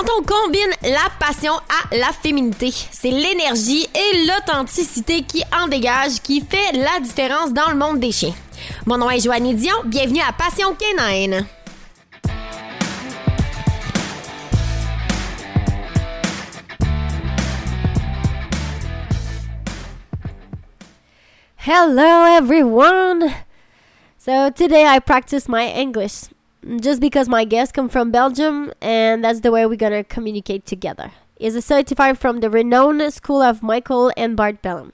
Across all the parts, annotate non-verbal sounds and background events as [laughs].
Quand on combine la passion à la féminité, c'est l'énergie et l'authenticité qui en dégage qui fait la différence dans le monde des chiens. Mon nom est Joanne Dion, bienvenue à Passion Canine. Hello everyone! So today I practice my English just because my guests come from Belgium and that's the way we're gonna communicate together. He's a certified from the renowned school of Michael and Bart Bellon.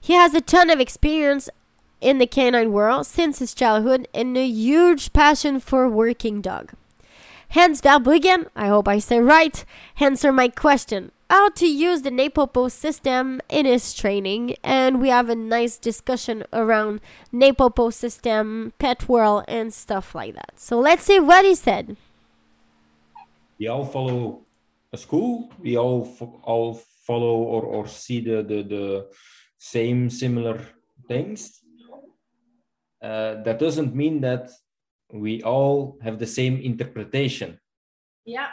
He has a ton of experience in the canine world since his childhood and a huge passion for working dog. Hans Verbruggen, I hope I say right, answer my question how to use the NePoPo system in his training, and we have a nice discussion around NePoPo system, pet world, and stuff like that. So let's see what he said. We all follow a school. We all fo- all follow or, or see the, the, the same similar things. Uh, that doesn't mean that we all have the same interpretation. Yeah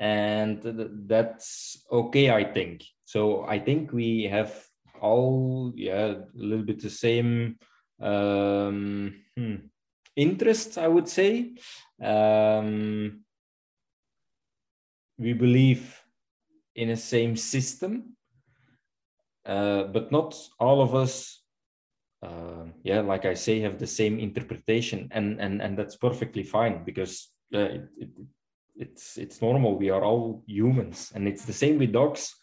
and that's okay i think. So i think we have all yeah a little bit the same um, hmm, interest i would say. Um, we believe in a same system uh, but not all of us uh, yeah like i say have the same interpretation. And and and that's perfectly fine because uh, it, it, it's it's normal. We are all humans. And it's the same with dogs.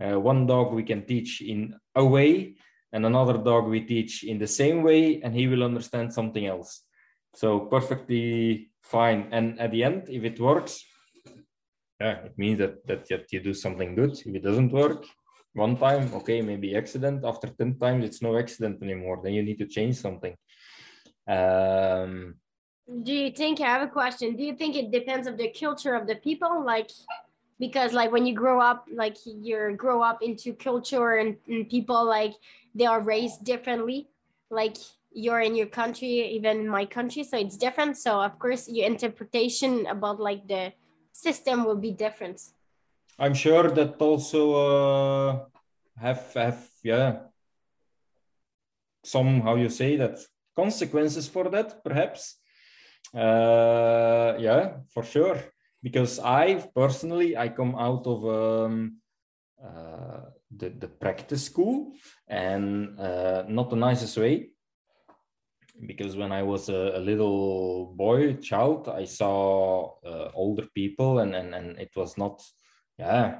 Uh, one dog we can teach in a way and another dog we teach in the same way and he will understand something else. So perfectly fine. And at the end if it works yeah it means that that, that you do something good. If it doesn't work one time okay maybe accident. After 10 times it's no accident anymore. Then you need to change something. Um, do you think i have a question. Do you think it depends of the culture of the people? Like because like when you grow up like you grow up into culture and, and people like they are raised differently. Like you're in your country even in my country so it's different. So of course your interpretation about like the system will be different. I'm sure that also uh, have have yeah some how you say that consequences for that perhaps uh, yeah, for sure. Because I personally, I come out of um, uh, the, the practice school and uh, not the nicest way. Because when I was a, a little boy, child, I saw uh, older people and, and, and it was not, yeah,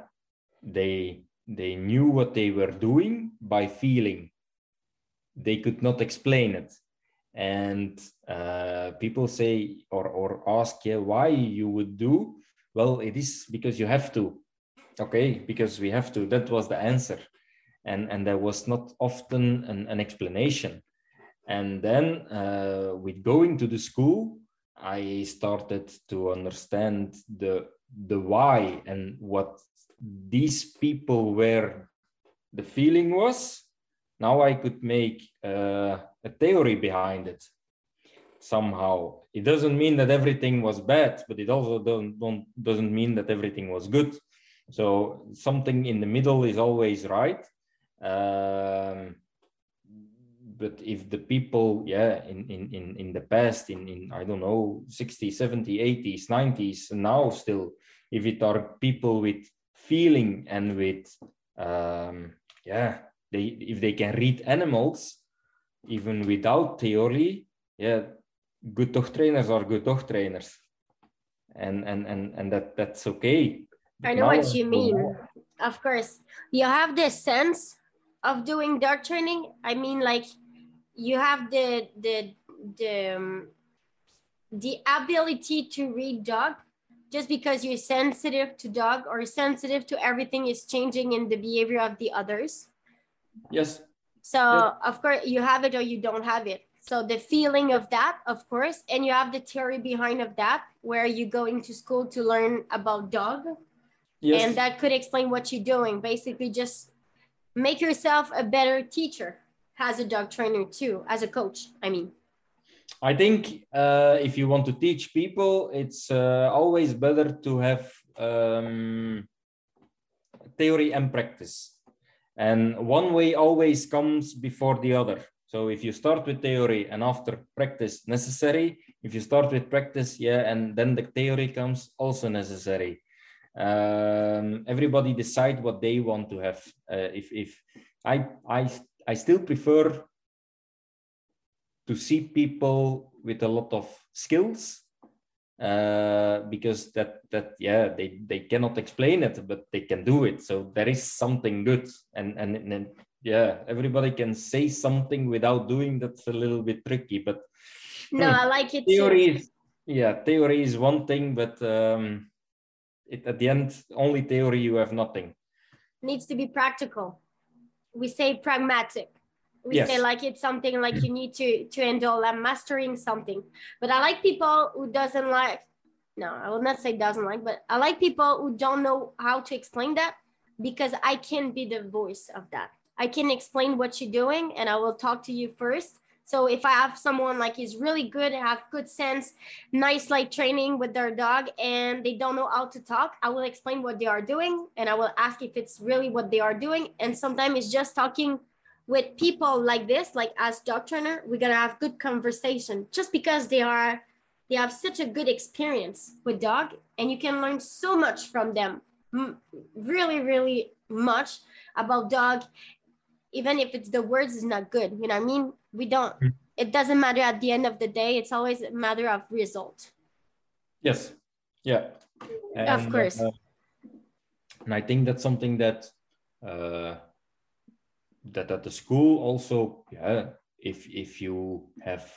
they, they knew what they were doing by feeling. They could not explain it and uh, people say or, or ask yeah, why you would do? Well it is because you have to okay? Because we have to. That was the answer. And and there was not often an, an explanation. And then uh, with going to the school i started to understand the the why and what these people were the feeling was now i could make uh, a theory behind it somehow. It doesn't mean that everything was bad but it also don't, don't doesn't mean that everything was good. So something in the middle is always right. Um, but if the people yeah in in in, in the past in in i don't know 60s 70s 80s 90s now still if it are people with feeling and with um, yeah they if they can read animals even without theory yeah good dog trainers are good dog trainers. And and and, and that that's okay. I know now, what you mean. of course. You have the sense of doing dog training? I mean like you have the the the um, the ability to read dog? Just because you're sensitive to dog or sensitive to everything is changing in the behavior of the others yes so of course you have it or you don't have it. So the feeling of that, of course, and you have the theory behind of that, where you go into school to learn about dog. Yes. And that could explain what you're doing. Basically, just make yourself a better teacher as a dog trainer too, as a coach. I mean. I think uh, if you want to teach people, it's uh, always better to have um, theory and practice. And one way always comes before the other. So if you start with theory and after practice necessary, if you start with practice, yeah, and then the theory comes also necessary. Um, everybody decide what they want to have. Uh, if if I I I still prefer to see people with a lot of skills uh, because that that yeah they they cannot explain it but they can do it. So there is something good. And and, and yeah everybody can say something without doing that's a little bit tricky but no hmm, i like it theory is yeah theory is one thing but um it, at the end only theory you have nothing. Needs to be practical. We say pragmatic we yes. say like it's something like mm. you need to to handle and mastering something. But i like people who doesn't like no i will not say doesn't like but i like people who don't know how to explain that because i can be the voice of that. I can explain what you're doing and i will talk to you first. So if i have someone like is really good have good sense nice like training with their dog and they don't know how to talk i will explain what they are doing and i will ask if it's really what they are doing. And sometimes it's just talking with people like this, like as dog trainer, we're gonna have good conversation. Just because they are they have such a good experience with dog and you can learn so much from them. Really really much about dog even if it's the words is not good you know what i mean? We don't hmm. it doesn't matter at the end of the day it's always a matter of result. Yes. Yeah. And, of course. uh, and i think that's something that uh, that at the school also yeah if if you have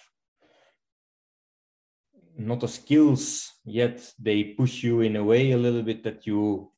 not the skills yet they push you in a way a little bit that you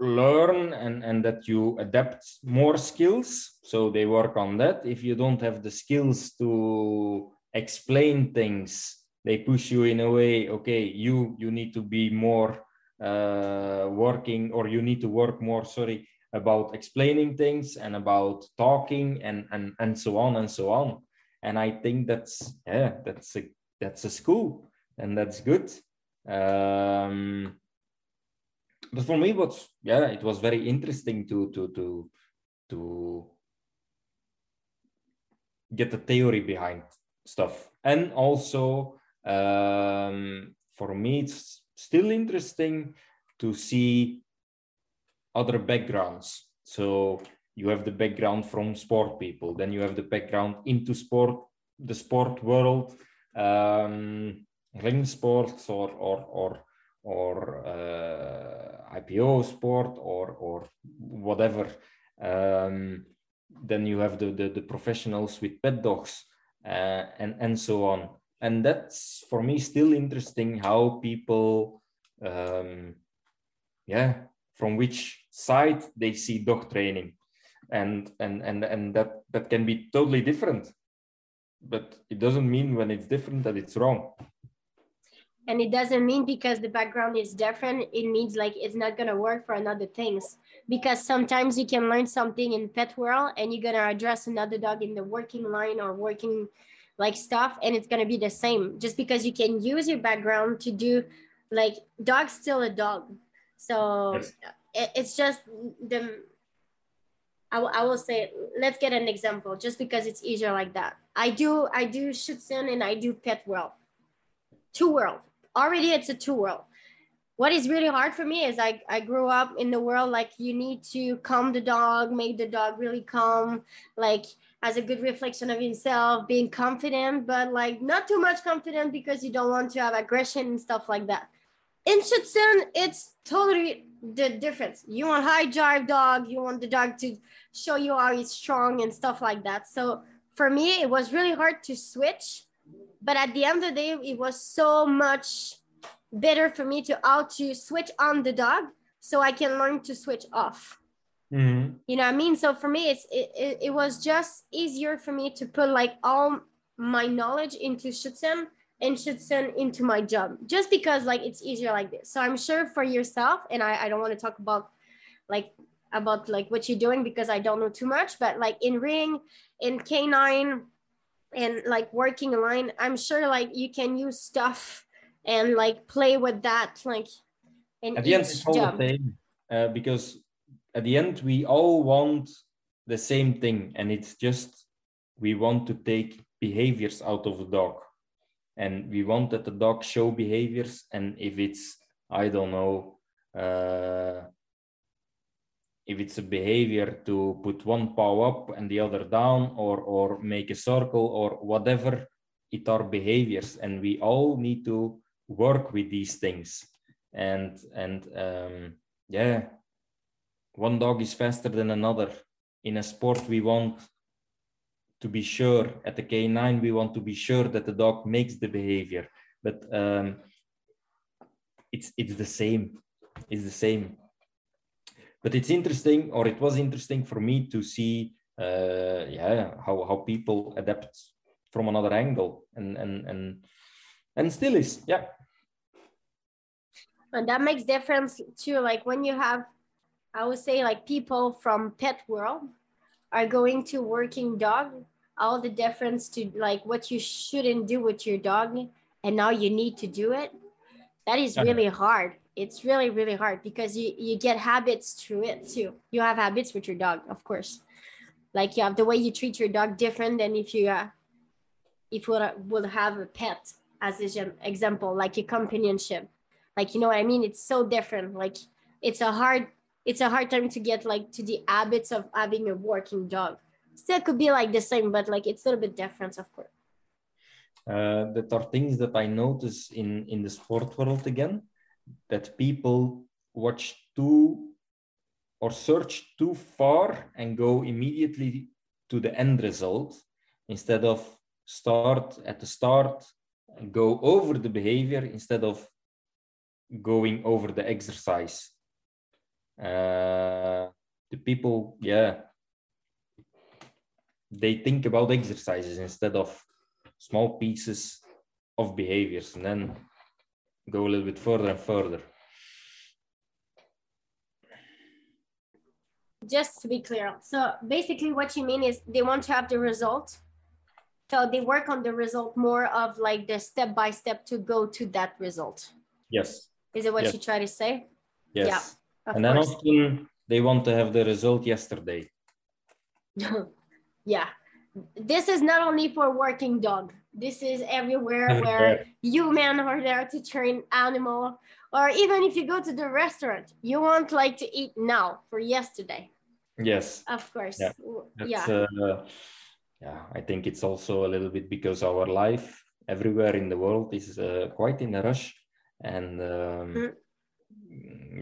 learn and and that you adapt more skills. So they work on that. If you don't have the skills to explain things they push you in a way okay you you need to be more uh, working or you need to work more sorry about explaining things and about talking and and and so on and so on. And i think that's yeah that's a that's a school and that's good. Um but for me was yeah it was very interesting to to to to get the theory behind stuff. And also um for me it's still interesting to see other backgrounds. So you have the background from sport people, then you have the background into sport, the sport world, um, ring sports or or or or uh, IPO sport or or whatever. Um, then you have the, the, the professionals with pet dogs uh, and and so on. And that's for me still interesting how people, um, yeah, from which side they see dog training. And and and and that that can be totally different. But it doesn't mean when it's different that it's wrong. And it doesn't mean because the background is different it means like it's not going to work for another things. Because sometimes you can learn something in pet world and you're going to address another dog in the working line or working like stuff and it's going to be the same. Just because you can use your background to do like dog's still a dog. So yes. It, it's just the I, I will say let's get an example just because it's easier like that. I do i do Schutzhund and i do pet world two world. Already it's a two world. What is really hard for me is I, I grew up in the world like you need to calm the dog make the dog really calm like as a good reflection of himself being confident but like not too much confident because you don't want to have aggression and stuff like that. In Schutzhund, it's totally the difference. You want high drive dog, you want the dog to show you how he's strong and stuff like that. So for me, it was really hard to switch. But at the end of the day, it was so much better for me to how to switch on the dog so I can learn to switch off. Mm-hmm. You know what I mean? So for me, it's it, it, it was just easier for me to put like all my knowledge into Schutzhund and Schutzhund into my job just because like it's easier like this. So I'm sure for yourself, and I, I don't want to talk about like about like what you're doing because I don't know too much, but like in ring, in canine, and like working line, I'm sure like you can use stuff and like play with that like in at the end it's all job. the same uh, because at the end we all want the same thing and it's just we want to take behaviors out of the dog and we want that the dog show behaviors and if it's i don't know uh, if it's a behavior to put one paw up and the other down or or make a circle or whatever it are behaviors and we all need to work with these things. And and um, yeah one dog is faster than another. In a sport we want to be sure at the k9 we want to be sure that the dog makes the behavior. But um, it's it's the same. It's the same. But it's interesting or it was interesting for me to see uh, yeah how, how people adapt from another angle and and and and still is yeah. And that makes difference too like when you have i would say like people from pet world are going to working dog all the difference to like what you shouldn't do with your dog and now you need to do it? That is Okay. really hard. It's really really hard because you you get habits through it too. You have habits with your dog of course. Like you have the way you treat your dog different than if you uh, if you would, would have a pet as an example like a companionship. Like you know what i mean? It's so different. Like it's a hard it's a hard time to get like to the habits of having a working dog still could be like the same but like it's a little bit different of course. Uh, that are things that I notice in in the sport world again that people watch too or search too far and go immediately to the end result instead of start at the start and go over the behavior instead of going over the exercise. Uh, the people yeah they think about exercises instead of small pieces of behaviors and then go a little bit further and further. just to be clear so basically what you mean is they want to have the result so they work on the result more of like the step by step to go to that result Yes, is it what Yes. you try to say yes. of and then often they want to have the result yesterday. [laughs] yeah. This is not only for working dog. This is everywhere where Everywhere. human are there to train animal. Or even if you go to the restaurant you want like to eat now for yesterday. Yes, of course. Yeah, that's, yeah. uh, yeah. I think it's also a little bit because our life everywhere in the world is uh, quite in a rush, and um,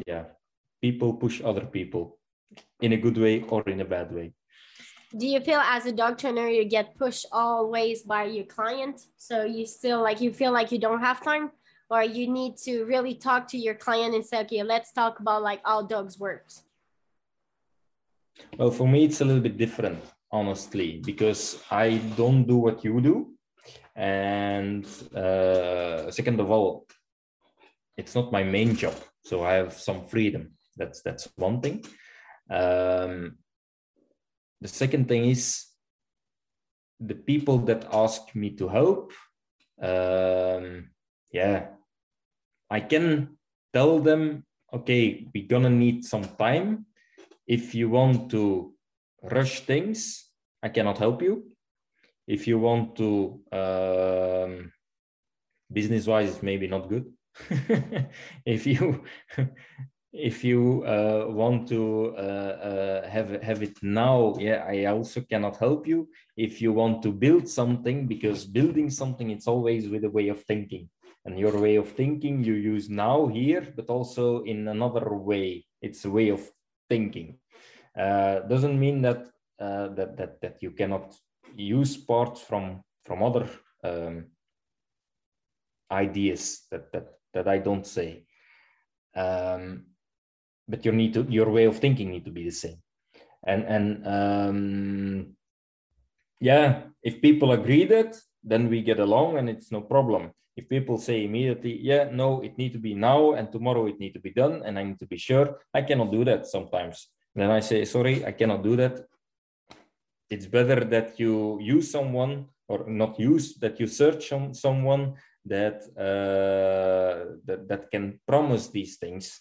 yeah, people push other people in a good way or in a bad way. Do you feel as a dog trainer you get pushed always by your client so you still like you feel like you don't have time or you need to really talk to your client and say okay let's talk about like how dogs works Well, for me, it's a little bit different, honestly, because I don't do what you do. And uh, second of all, it's not my main job, so I have some freedom. That's that's one thing. Um, the second thing is the people that ask me to help. Um, yeah, I can tell them, okay, we're gonna need some time if you want to rush things, I cannot help you. If you want to, um, business wise, it's maybe not good. [laughs] if you if you uh, want to uh, uh, have have it now, yeah, I also cannot help you. If you want to build something, because building something, it's always with a way of thinking, and your way of thinking you use now here, but also in another way. It's a way of thinking. Uh, doesn't mean that uh, that that that you cannot use parts from from other um, ideas that that that I don't say. Um, but your need to your way of thinking need to be the same. And and um, yeah, if people agree that, then we get along and it's no problem. If people say immediately, yeah, no, it need to be now and tomorrow it need to be done, and I need to be sure, I cannot do that sometimes. Then I say, sorry, I cannot do that. It's better that you use someone or not use that you search on someone that uh, that that can promise these things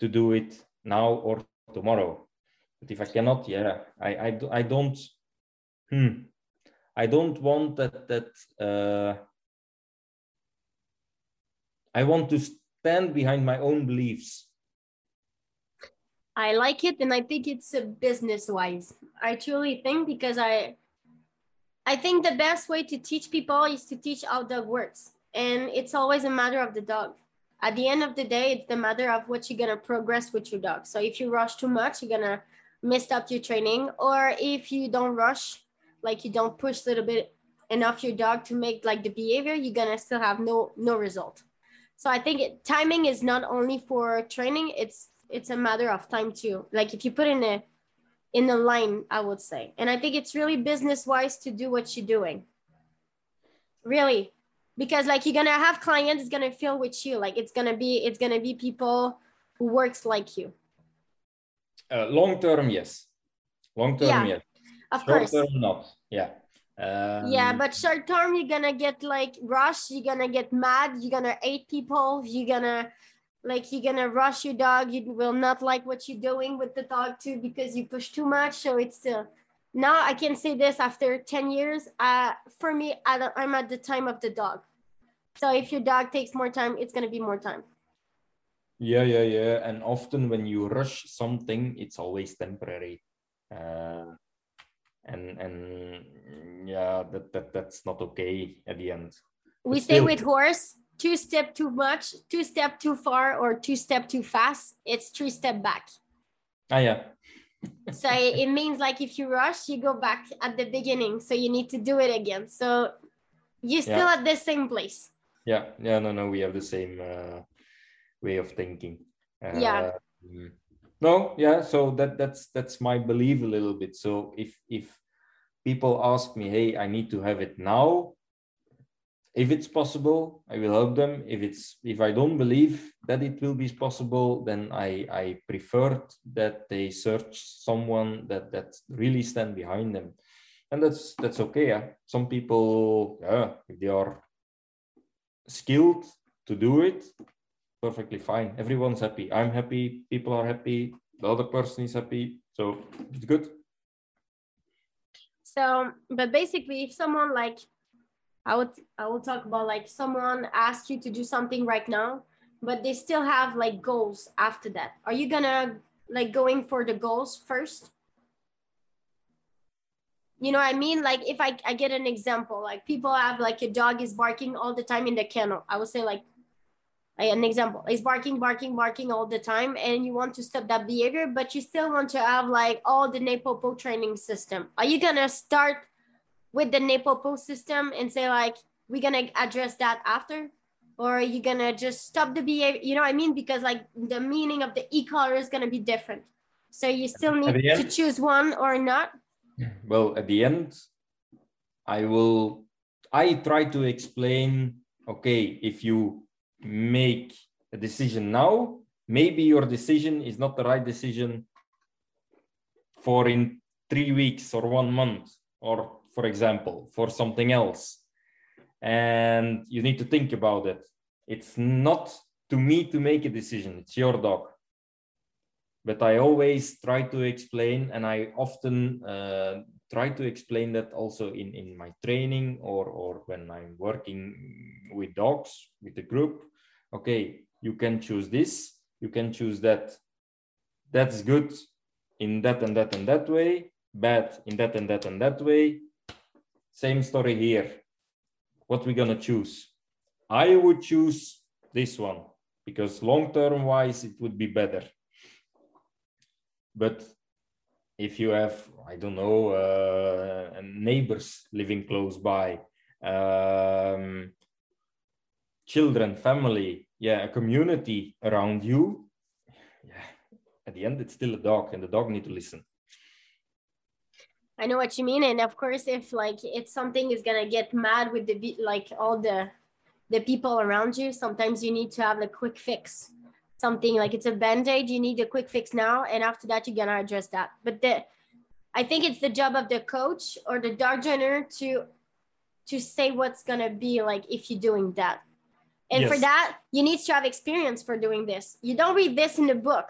to do it now or tomorrow. But if I cannot, yeah, I I, I don't. Hmm. I don't want that that. Uh, I want to stand behind my own beliefs. I like it, and I think it's a business wise. I truly think because I, I think the best way to teach people is to teach how dog works, and it's always a matter of the dog. At the end of the day, it's the matter of what you're gonna progress with your dog. So if you rush too much, you're gonna miss up your training, or if you don't rush, like you don't push a little bit enough your dog to make like the behavior, you're gonna still have no no result. So I think it, timing is not only for training; it's it's a matter of time too. Like if you put in a in a line, I would say, and I think it's really business wise to do what you're doing. Really, because like you're gonna have clients it's gonna feel with you. Like it's gonna be it's gonna be people who works like you. Uh, long term, yes. Long term, yeah, yes. Of Short course. term, not. Yeah. Um, yeah, but short term, you're gonna get like rush. You're gonna get mad. You're gonna hate people. You're gonna like you're gonna rush your dog. You will not like what you're doing with the dog too because you push too much. So it's still now I can say this after ten years. Uh, for me, I I'm at the time of the dog. So if your dog takes more time, it's gonna be more time. Yeah, yeah, yeah. And often when you rush something, it's always temporary. Uh, and and yeah that, that that's not okay at the end we but say still... with horse two step too much two step too far or two step too fast it's three step back ah yeah so it means like if you rush you go back at the beginning so you need to do it again so you're still yeah. at the same place yeah yeah no no we have the same uh, way of thinking. Uh, yeah no yeah so that that's that's my belief a little bit. So if if people ask me hey i need to have it now if it's possible i will help them. If it's if i don't believe that it will be possible then i i prefer that they search someone that that really stand behind them. And that's that's okay yeah? some people yeah if they are skilled to do it perfectly fine. Everyone's happy. I'm happy. People are happy. The other person is happy. So it's good. So, but basically, if someone like, I would, I will talk about like someone asked you to do something right now, but they still have like goals after that. Are you gonna like going for the goals first? You know what I mean? Like if I, I get an example, like people have like a dog is barking all the time in the kennel. I would say like an example. Is barking barking barking all the time and you want to stop that behavior but you still want to have like all the NePoPo training system. Are you gonna start with the NePoPo system and say like we're gonna address that after? Or are you gonna just stop the behavior? You know what i mean? Because like the meaning of the e-collar is gonna be different. So you still need to choose one or not well at the end i will i try to explain okay if you make a decision now, maybe your decision is not the right decision for in three weeks or one month, or for example, for something else. And you need to think about it. It's not to me to make a decision, it's your dog. But I always try to explain, and I often uh, try to explain that also in, in my training or, or when I'm working with dogs, with the group okay, you can choose this, you can choose that. That's good in that and that and that way, bad in that and that and that way. Same story here. What we're gonna choose? I would choose this one because long term wise it would be better. But if you have, I don't know, uh, neighbors living close by, um, children, family, yeah, a community around you, yeah, at the end it's still a dog, and the dog need to listen. I know what you mean, and of course, if like it's something is gonna get mad with the like all the the people around you, sometimes you need to have a quick fix. Something like it's a band-aid, you need a quick fix now, and after that you're gonna address that. But the I think it's the job of the coach or the dog trainer to to say what's gonna be like if you're doing that And for that, you need to have experience for doing this. You don't read this in the book.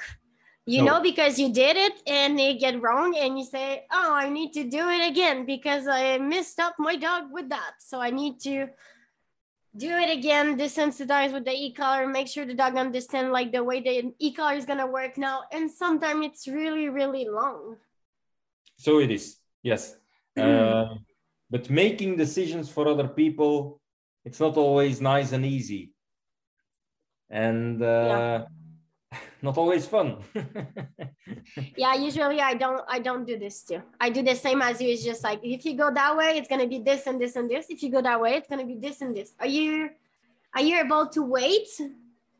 You No. know because you did it and they get wrong and you say, "Oh, I need to do it again because I messed up my dog with that. So I need to do it again, desensitize with the e-collar, make sure the dog understand like the way the e-collar is gonna work now. And sometimes it's really, really long. So it is, yes. [laughs] Uh, but making decisions for other people, it's not always nice and easy, and uh, [laughs] not always fun. [laughs] yeah usually i don't i don't do this too. I do the same as you. It's just like if you go that way it's going to be this and this and this. If you go that way it's going to be this and this. Are you are you able to wait?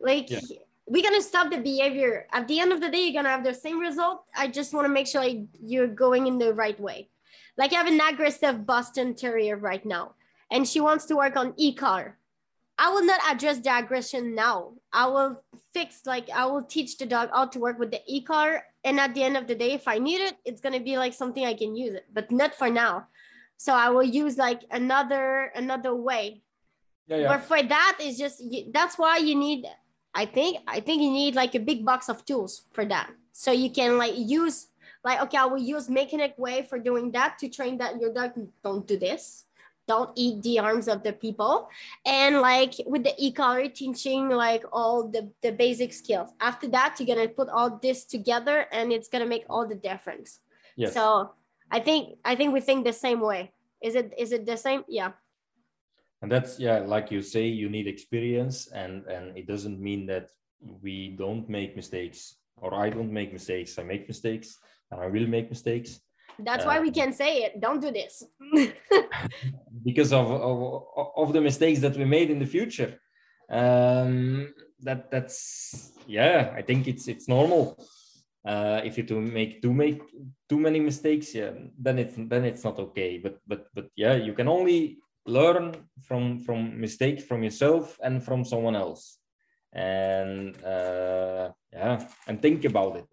Like Yeah. we're going to stop the behavior. At the end of the day you're going to have the same result. I just want to make sure like, you're going in the right way. Like i have an aggressive boston terrier right now and she wants to work on e-car I will not address the aggression now. I will fix, like, I will teach the dog how to work with the e car. And at the end of the day, if I need it, it's going to be like something I can use it, but not for now. So I will use like another another way. yeah, yeah. But for that, is just that's why you need. I think I think you need like a big box of tools for that, so you can like use like okay, I will use mechanic way for doing that to train that your dog don't do this, don't eat the arms of the people, and like with the e-collar teaching like all the the basic skills. After that, you're gonna put all this together, and it's gonna make all the difference. Yes. So I think I think we think the same way. Is it is it the same? Yeah. and that's yeah like you say you need experience and and it doesn't mean that we don't make mistakes or i don't make mistakes i make mistakes and i will make mistakes That's why we can say it. Don't do this. [laughs] because of, of of the mistakes that we made in the future. Um that that's yeah i think it's it's normal. Uh if you do make do make too many mistakes yeah then it's then it's not okay. But but but yeah you can only learn from from mistakes from yourself and from someone else. And uh yeah and think about it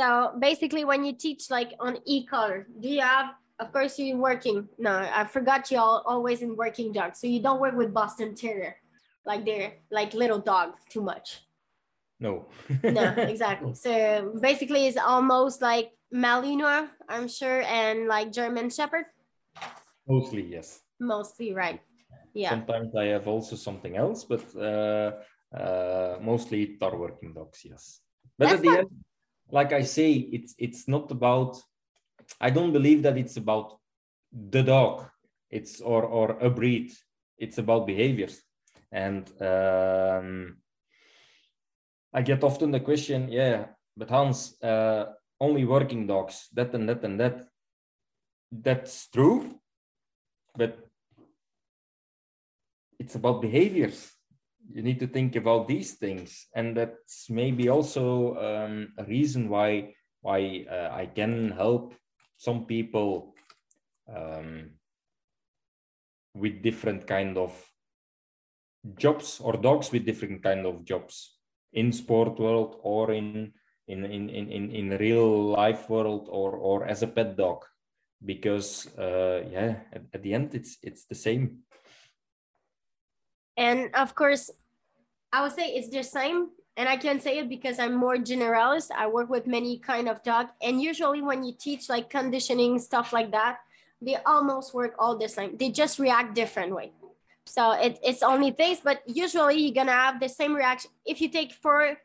so basically, when you teach like on e-collar, do you have? Of course, you're working. No, I forgot you all always in working dogs. So you don't work with Boston Terrier, like they're like little dog too much. no [laughs] No, [laughs] exactly. So basically, it's almost like Malinois, I'm sure, and like German Shepherd, mostly yes mostly, right? Yeah. Sometimes I have also something else, but uh, uh, mostly tar working dogs, yes. But That's at the fine. end, like I say, it's it's not about. I don't believe that it's about the dog. It's or or a breed. It's about behaviors, and um, I get often the question, yeah, but Hans, uh, only working dogs, that and that and that. That's true, but it's about behaviors you need to think about these things. And that's maybe also um, a reason why why uh, i can help some people um, with different kind of jobs or dogs with different kind of jobs in sport world or in in in in in, real life world or or as a pet dog. Because uh, yeah at, at the end it's it's the same. And of course, I would say it's the same. And I can say it because I'm more generalist. I work with many kind of dog. And usually when you teach like conditioning, stuff like that, they almost work all the same. They just react different way. So it, it's only things, but usually you're gonna have the same reaction. If you take four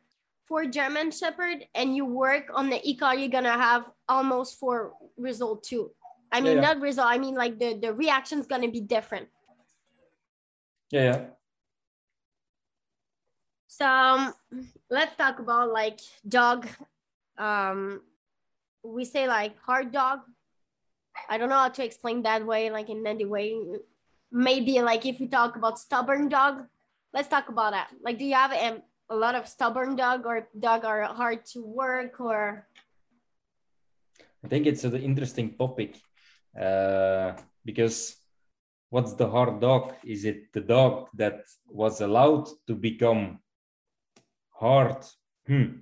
four German Shepherd and you work on the e-car, you're gonna have almost four result too. I mean, Yeah, yeah. not result, I mean like the, the reaction's gonna be different. yeah yeah So um, let's talk about like dog. Um, we say like hard dog. I don't know how to explain that way, like in any way. Maybe like if we talk about stubborn dog, let's talk about that. Like, do you have um, a lot of stubborn dog or dog are hard to work or? I think it's an interesting topic uh, because what's the hard dog? Is it the dog that was allowed to become hard, hmm,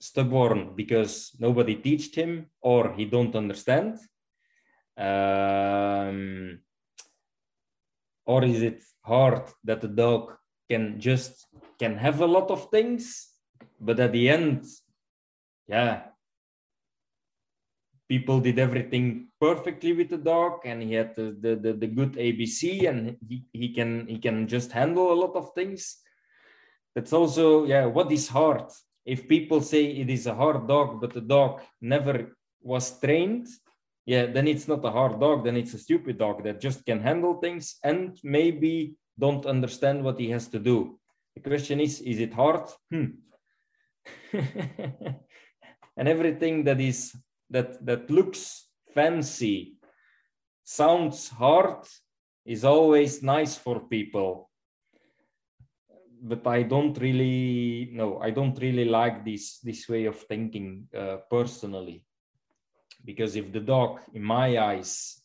stubborn because nobody teached him or he don't understand? Um, or is it hard that the dog can just can have a lot of things but at the end yeah people did everything perfectly with the dog and he had the, the, the, the, good abc and he, he can he can just handle a lot of things that's also yeah what is hard? If people say it is a hard dog but the dog never was trained yeah then it's not a hard dog then it's a stupid dog that just can handle things and maybe don't understand what he has to do. The question is is it hard? Hmm. [laughs] and everything that is that that looks fancy sounds hard is always nice for people but i don't really no i don't really like this this way of thinking uh, personally because if the dog in my eyes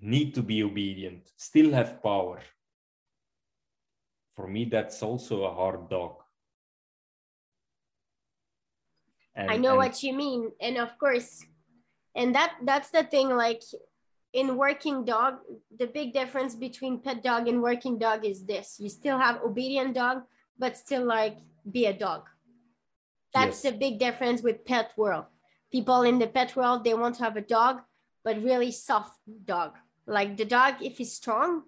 need to be obedient still have power for me that's also a hard dog and, I know and, what you mean. And of course, and that that's the thing, like in working dog, the big difference between pet dog and working dog is this. You still have obedient dog, but still like be a dog. That's yes. the big difference with pet world. People in the pet world, they want to have a dog, but really soft dog. Like the dog, if he's strong,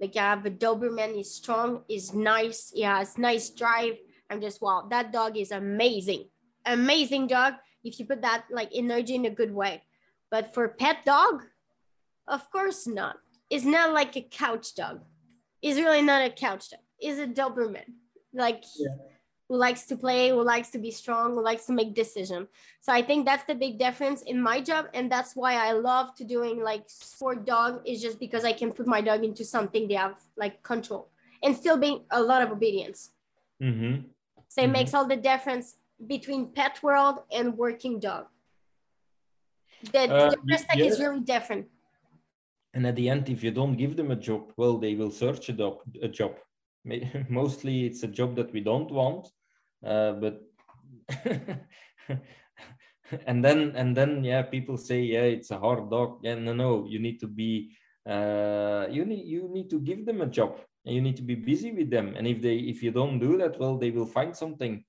like I have a Doberman, he's strong, is nice, he has nice drive. I'm just wow, that dog is amazing amazing dog if you put that like energy in a good way. But for pet dog, of course not. It's not like a couch dog. It's really not a couch dog. It's a Doberman. Like yeah. who likes to play, who likes to be strong, who likes to make decision. So I think that's the big difference in my job. And that's why I love to doing like sport dog is just because I can put my dog into something they have like control and still being a lot of obedience. Mm-hmm. So it mm-hmm. makes all the difference between pet world and working dog. The, uh, the respect yes. is really different. And at the end, if you don't give them a job, well, they will search a job. A job. [laughs] Mostly, it's a job that we don't want, uh, but [laughs] and then and then yeah, people say yeah, it's a hard dog. Yeah, no, no, you need to be uh, you need you need to give them a job and you need to be busy with them and if they if you don't do that well they will find something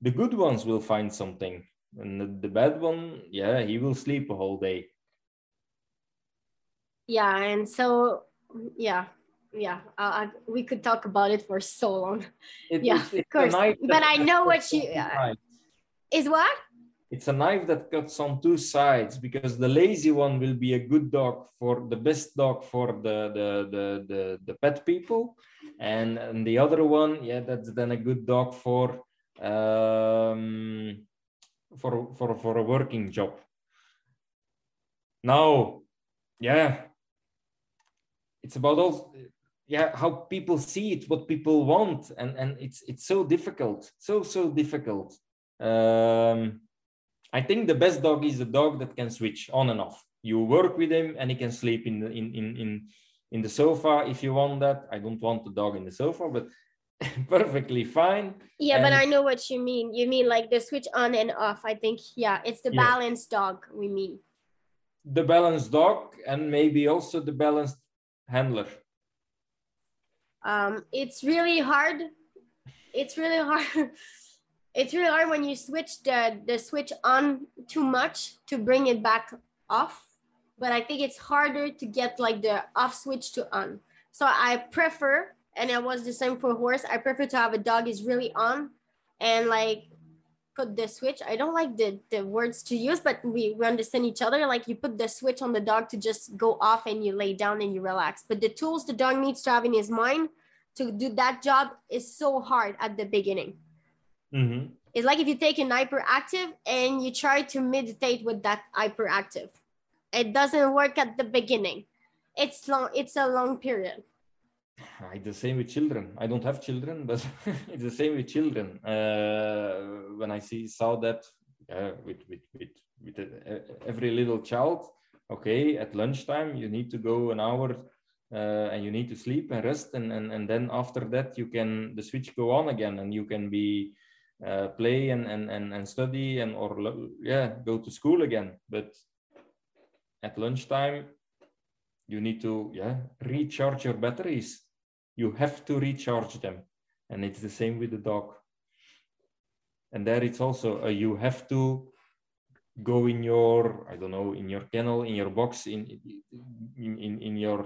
the good ones will find something and the, the bad one yeah he will sleep a whole day yeah and so yeah yeah uh, we could talk about it for so long. It, yeah of course. but i know what you uh, is what? It's a knife that cuts on two sides because the lazy one will be a good dog for the best dog for the the the the, the pet people. And, and the other one yeah that's then a good dog for um, for, for, for a working job. Now, yeah, it's about all, yeah, how people see it, what people want, and, and it's, it's so difficult, so, so difficult. Um, I think the best dog is a dog that can switch on and off. You work with him and he can sleep in the, in, in, in, in the sofa if you want that. I don't want the dog in the sofa, but [laughs] perfectly fine. Yeah, and but I know what you mean. You mean like the switch on and off. I think, yeah, it's the yeah. balanced dog we mean. The balanced dog and maybe also the balanced handler. Um, it's really hard. It's really hard. [laughs] it's really hard when you switch the, the switch on too much to bring it back off. But I think it's harder to get like the off switch to on. So I prefer and it was the same for horse. I prefer to have a dog is really on and like put the switch. I don't like the, the words to use, but we, we understand each other. Like you put the switch on the dog to just go off and you lay down and you relax. But the tools the dog needs to have in his mind to do that job is so hard at the beginning. Mm-hmm. It's like if you take an hyperactive and you try to meditate with that hyperactive. It doesn't work at the beginning. It's long, it's a long period. It's the same with children. I don't have children, [laughs] but it's the same with children. Uh, when I see saw that uh, with with with with a, every little child, okay, at lunchtime you need to go an hour uh, and you need to sleep and rest, and, and and then after that you can the switch go on again, and you can be uh, play and, and and and study and or yeah go to school again. But at lunchtime you need to yeah recharge your batteries you have to recharge them. And it's the same with the dog. And there it's also uh, you have to go in your i don't know in your kennel in your box in in in, in your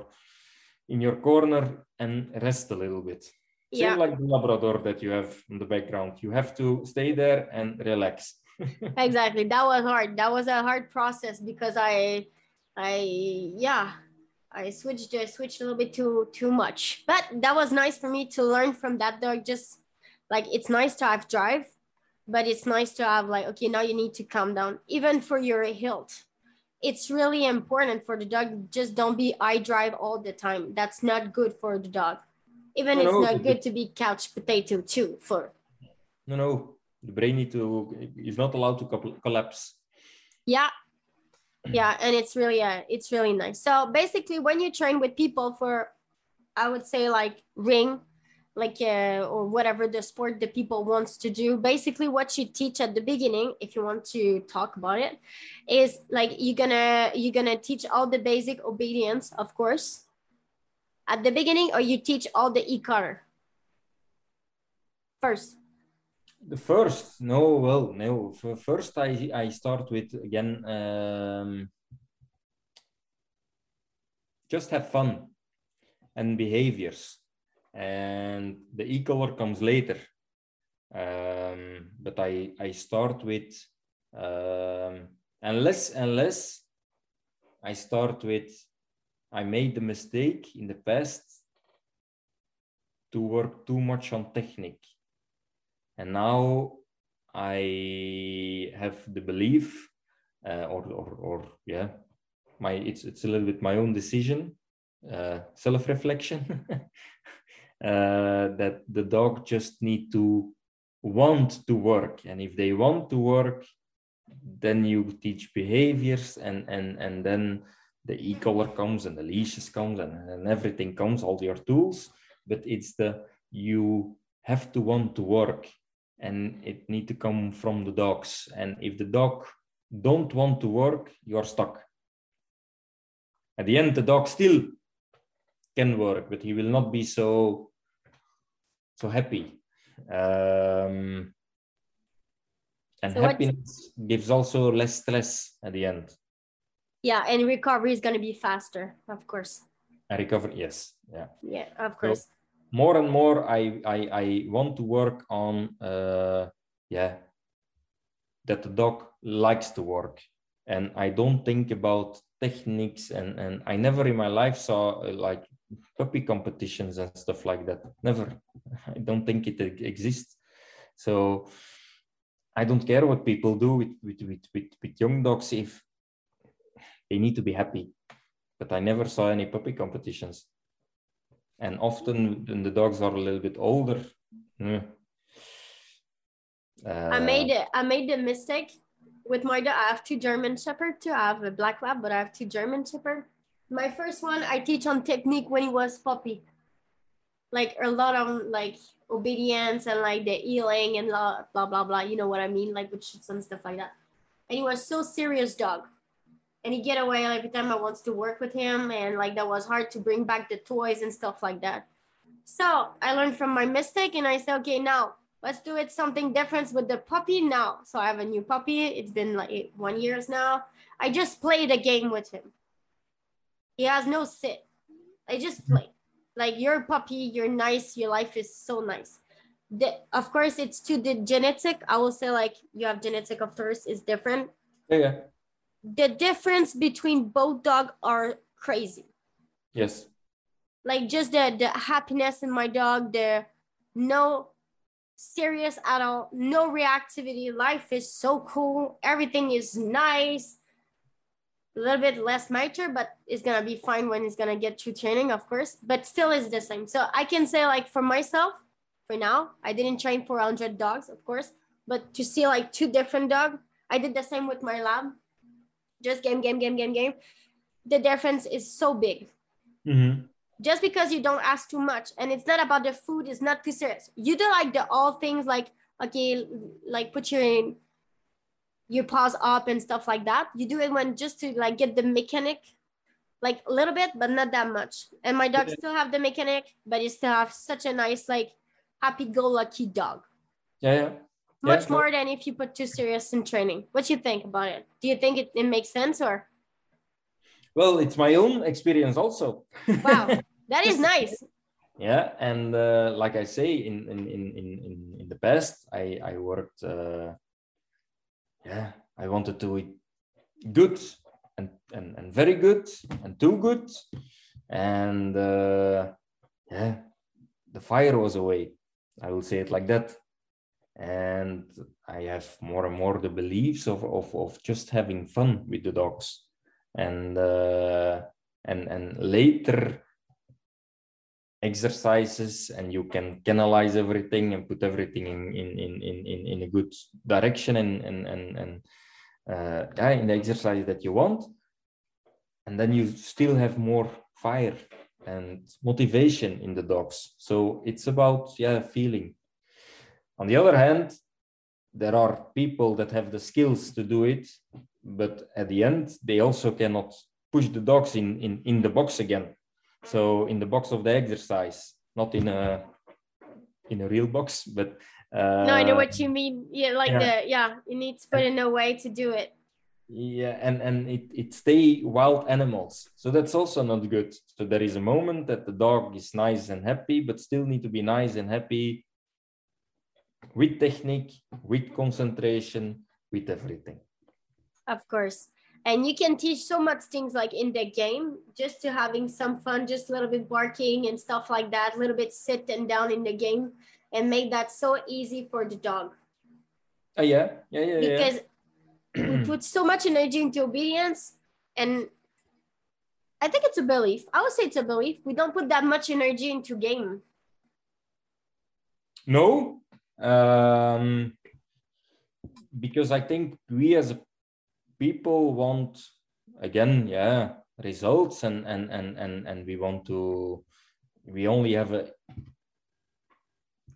in your corner and rest a little bit. Yeah. Same like the labrador that you have in the background. You have to stay there and relax. [laughs] Exactly. That was hard. That was a hard process because i i yeah i switched i switched a little bit too too much. But that was nice for me to learn from that dog. Just like it's nice to have drive but it's nice to have like okay now you need to calm down even for your hilt. it's really important for the dog just don't be i drive all the time. That's not good for the dog. Even no, it's no, not good to be couch potato too for no no the brain need to is not allowed to collapse. Yeah yeah and it's really uh, it's really nice. So basically when you train with people for i would say like ring like uh, or whatever the sport the people wants to do basically what you teach at the beginning if you want to talk about it is like you're gonna you're gonna teach all the basic obedience of course at the beginning or you teach all the e-car first the first no well no first i i start with again um, just have fun and behaviors and the e collar comes later. Um, but I, I start with, um, unless, unless I start with, I made the mistake in the past to work too much on technique. And now I have the belief, uh, or, or, or yeah, my it's it's a little bit my own decision, uh, self-reflection. [laughs] uh, that the dog just need to want to work and if they want to work then you teach behaviors and and and then the e-collar comes and the leashes comes and, and everything comes all your tools but it's the you have to want to work and it need to come from the dogs and if the dog don't want to work you're stuck at the end the dog still can work but he will not be so so happy. Um, and so happiness gives also less stress at the end. Yeah, and recovery is going to be faster, of course. And recovery, yes, yeah. Yeah, of course. So more and more, I I I want to work on, uh, yeah, that the dog likes to work, and I don't think about techniques, and and I never in my life saw uh, like puppy competitions and stuff like that. Never. [laughs] I don't think it exists. So I don't care what people do with, with, with, with, with young dogs if they need to be happy. But I never saw any puppy competitions. And often when the dogs are a little bit older, uh, I made it. I made the mistake with my dog. I have two German Shepherd too. I have a black lab, but I have two German Shepherd my first one I teach on technique when he was puppy. Like a lot of like obedience and like the heeling and blah blah blah blah. You know what I mean? Like with shits and stuff like that. And he was so serious dog. And he get away every time I wants to work with him. And like that was hard to bring back the toys and stuff like that. So I learned from my mistake and I said, okay, now let's do it something different with the puppy now. So I have a new puppy. It's been like one years now. I just played a game with him. He has no sit. I just play. Like you're a puppy, you're nice, your life is so nice. The, of course, it's to the genetic. I will say like you have genetic of course is different. Yeah. The difference between both dog are crazy. Yes. Like just the the happiness in my dog, the no serious at all, no reactivity. Life is so cool. Everything is nice a little bit less mature, but it's gonna be fine when it's gonna get through training, of course. But still, is the same. So I can say, like for myself, for now, I didn't train 400 dogs, of course, but to see like two different dogs, I did the same with my lab. Just game, game, game, game, game. The difference is so big. Mm-hmm. Just because you don't ask too much, and it's not about the food, it's not too serious. You do like the all things like okay, like put your in your paws up and stuff like that. You do it when just to like get the mechanic, like a little bit, but not that much. And my dog Yeah. still have the mechanic, but he still have such a nice, like happy-go-lucky dog. Yeah, yeah. Much no. more than if you put too serious in training. What do you think about it? Do you think it, it makes sense or Well, it's my own experience also. [laughs] wow, that is nice. yeah and uh, like i say in in in in in, in the past i i worked uh, yeah i wanted to do it good and and, and very good and too good and uh, yeah the fire was away i will say it like that and i have more and more the beliefs of of, of just having fun with the dogs. And uh, and and later exercises and you can canalize everything and put everything in in in in, in, a good direction and and and, and uh, yeah, in the exercise that you want. And then you still have more fire and motivation in the dogs. So it's about yeah feeling on the other hand there are people that have the skills to do it but at the end they also cannot push the dogs in in, in the box again so in the box of the exercise not in a in a real box but uh, no, I know what you mean. Yeah, like yeah. the yeah, you need to put in a way to do it. yeah and and it, it stay wild animals so that's also not good so there is a moment that the dog is nice and happy but still need to be nice and happy with technique with concentration with everything Of course. And you can teach so much things like in the game, just to having some fun, just a little bit barking and stuff like that, a little bit sit and down in the game and make that so easy for the dog. oh yeah yeah yeah yeah Because [clears throat] we put so much energy into obedience and I think it's a belief. I would say it's a belief. We don't put that much energy into game. No, um, because I think we as people want again, yeah, results, and and and and and we want to. We only have a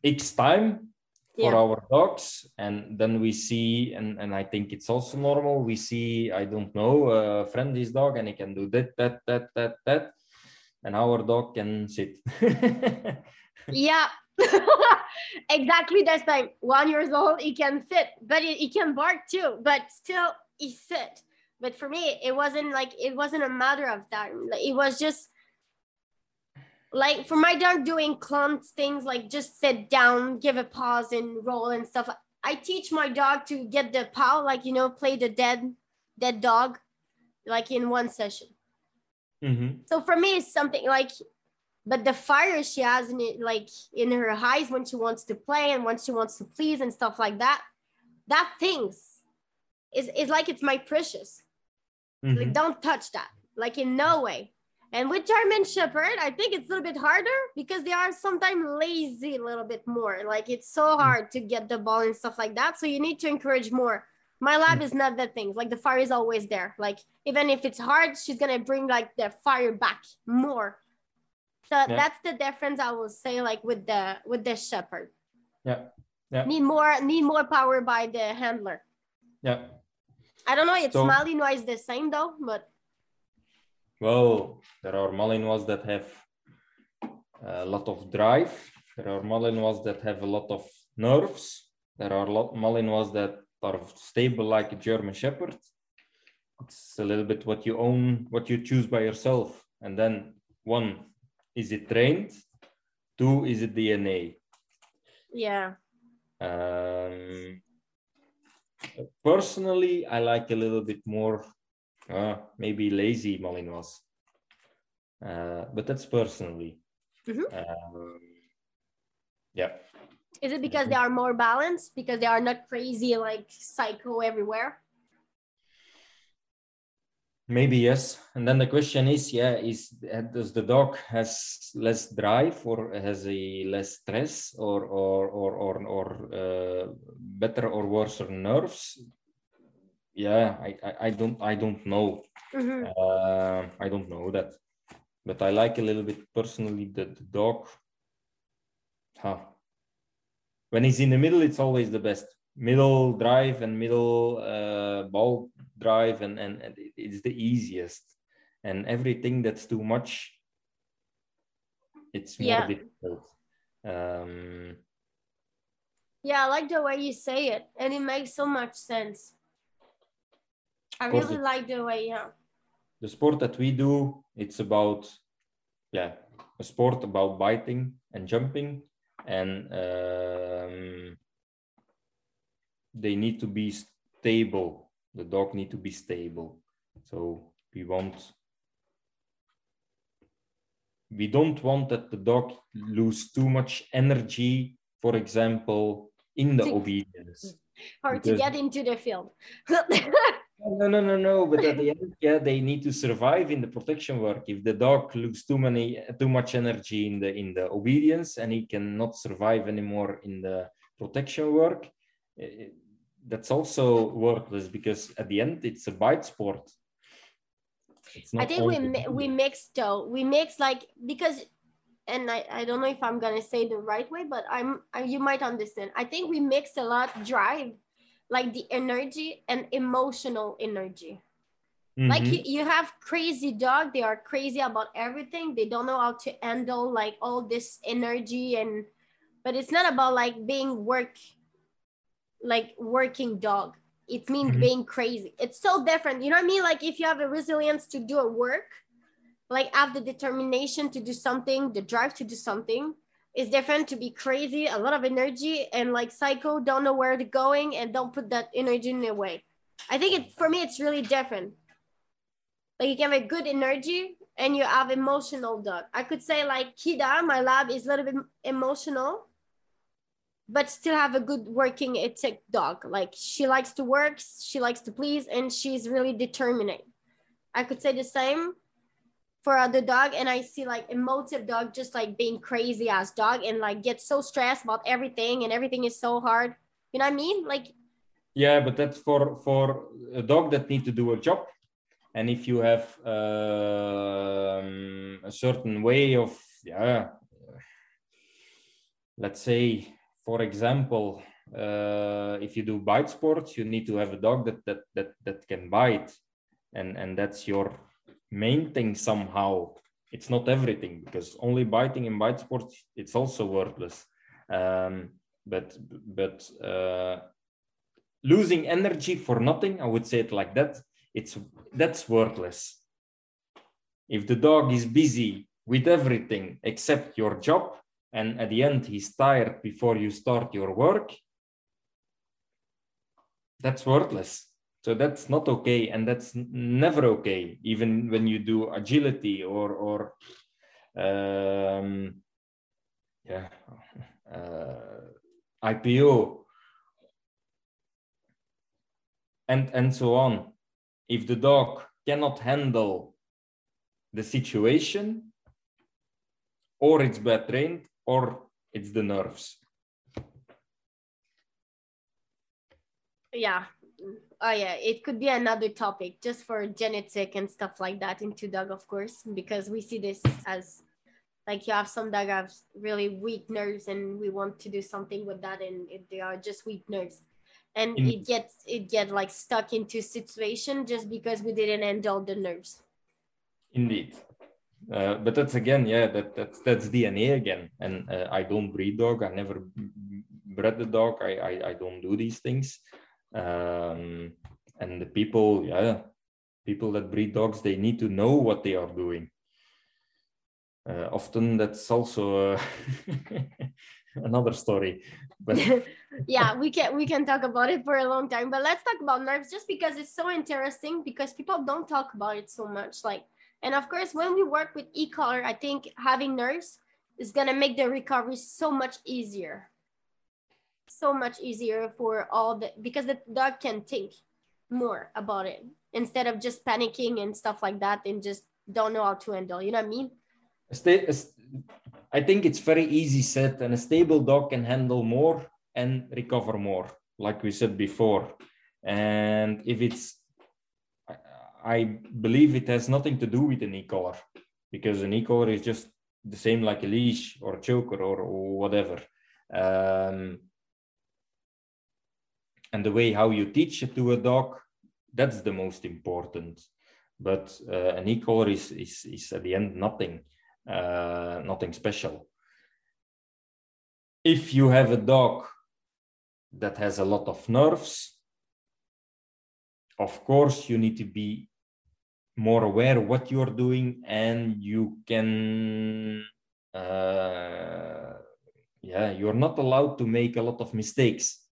X time for Yeah. our dogs, and then we see, and and I think it's also normal. We see, I don't know, a friendly's dog, and he can do that, that, that, that, that, and our dog can sit. [laughs] Yeah. [laughs] exactly that's like one years old he can sit but he, he can bark too but still he sit. But for me it wasn't like it wasn't a matter of time like, it was just like for my dog doing clump things like just sit down give a pause and roll and stuff i teach my dog to get the paw like you know play the dead dead dog like in one session. Mhm. so for me it's something like but the fire she has in it like in her eyes when she wants to play and when she wants to please and stuff like that. That things is is like it's my precious. Like Mhm. don't touch that like in no way. And with german shepherd i think it's a little bit harder because they are sometimes lazy a little bit more. Like it's so hard to get the ball and stuff like that. So you need to encourage more. My lab is not that thing. Like the fire is always there. Like even if it's hard she's gonna bring like the fire back more so that's the difference i will say like with the with the shepherd Yeah. Yeah. need more need more power by the handler Yeah. i don't know it's So- malinois the same though but Well, there are Malinois that have a lot of drive. There are Malinois that have a lot of nerves. There are lot Malinois that are stable like a German Shepherd. It's a little bit what you own, what you choose by yourself. And then one, is it trained? Two, is it DNA? yeah Um, personally, I like a little bit more, uh, maybe lazy Malinois. Uh, but that's personally. Mhm. Um, yeah. is it because they are more balanced because they are not crazy like psycho everywhere Maybe yes. And then the question is, yeah, is uh, does the dog has less drive or has a less stress or or or or, or uh, better or worse nerves? Yeah, I, I, I don't I don't know. Mhm. Uh, I don't know that, but I like a little bit personally the, the dog. Huh. When he's in the middle, it's always the best. Middle drive and middle uh, ball drive, and, and, and it's the easiest. and everything that's too much it's more Yeah. difficult um, Yeah, I like the way you say it, and it makes so much sense. I really it- like the way, yeah. the sport that we do it's about yeah a sport about biting and jumping and um, they need to be stable the dog need to be stable so we want we don't want that the dog lose too much energy for example in the To- obedience [laughs] Or to get into the field. [laughs] No, no, no, no. But at the end, yeah, they need to survive in the protection work. If the dog loses too many, too much energy in the in the obedience, and he cannot survive anymore in the protection work, eh, that's also worthless because at the end, it's a bite sport. I think we mi- we mix though. We mix like because, and I, I don't know if I'm gonna say the right way, but I'm I, you might understand. I think we mix a lot drive, like the energy and emotional energy. Like Mhm. you, you have crazy dog. They are crazy about everything. They don't know how to handle like all this energy and, but it's not about like being work, like working dog. It means Mhm. being crazy. It's so different. You know what I mean? Like if you have a resilience to do a work, like have the determination to do something, the drive to do something, is different to be crazy, a lot of energy, and like psycho, don't know where they're going, and don't put that energy in their way. I think it for me, it's really different. Like you can have a good energy and you have emotional dog. I could say like Kida, my lab is a little bit emotional, but still have a good working ethic dog. Like she likes to work, she likes to please, and she's really determined. I could say the same for other dog, and I see like emotive dog just like being crazy ass dog and like get so stressed about everything and everything is so hard. You know what I mean? Like Yeah, but that's for for a dog that need to do a job, and if you have um, a certain way of yeah, let's say for example, uh, if you do bite sports, you need to have a dog that that that that can bite, and and that's your main thing somehow. It's not everything because only biting in bite sports it's also worthless. Um, but but uh, losing energy for nothing i would say it like that it's that's worthless if the dog is busy with everything except your job and at the end he's tired before you start your work. That's worthless. So that's not okay and that's never okay even when you do agility or or um, yeah uh, ipo and and so on. If the dog cannot handle the situation or it's bad trained or it's the nerves? Yeah. Oh yeah. It could be another topic just for genetic and stuff like that into dog of course because we see this as like you have some dog have really weak nerves and we want to do something with that and it, they are just weak nerves. And In- it gets it get like stuck into situation just because we didn't handle the nerves. Indeed uh, but that's again yeah that that's that's dna again. And uh, i don't breed dog. I never bred the dog. I, I i don't do these things. Um and the people yeah people that breed dogs they need to know what they are doing. Uh, often that's also uh, [laughs] another story but [laughs] yeah we can we can talk about it for a long time but let's talk about nerves just because it's so interesting because people don't talk about it so much. Like and of course when we work with e-collar i think having nerves is going to make the recovery so much easier so much easier for all the because the dog can think more about it instead of just panicking and stuff like that and just don't know how to handle you know what i mean I think it's very easy said, and a stable dog can handle more and recover more, like we said before. And if it's, I- believe it has nothing to do with an e-collar, because an e-collar is just the same like a leash or a choker or, or whatever. Um, and the way how you teach it to a dog, that's the most important. but uh, an e-collar is, is, is at the end nothing, uh, nothing special. If you have a dog that has a lot of nerves, of course you need to be more aware of what you're doing and you can uh, yeah you're not allowed to make a lot of mistakes.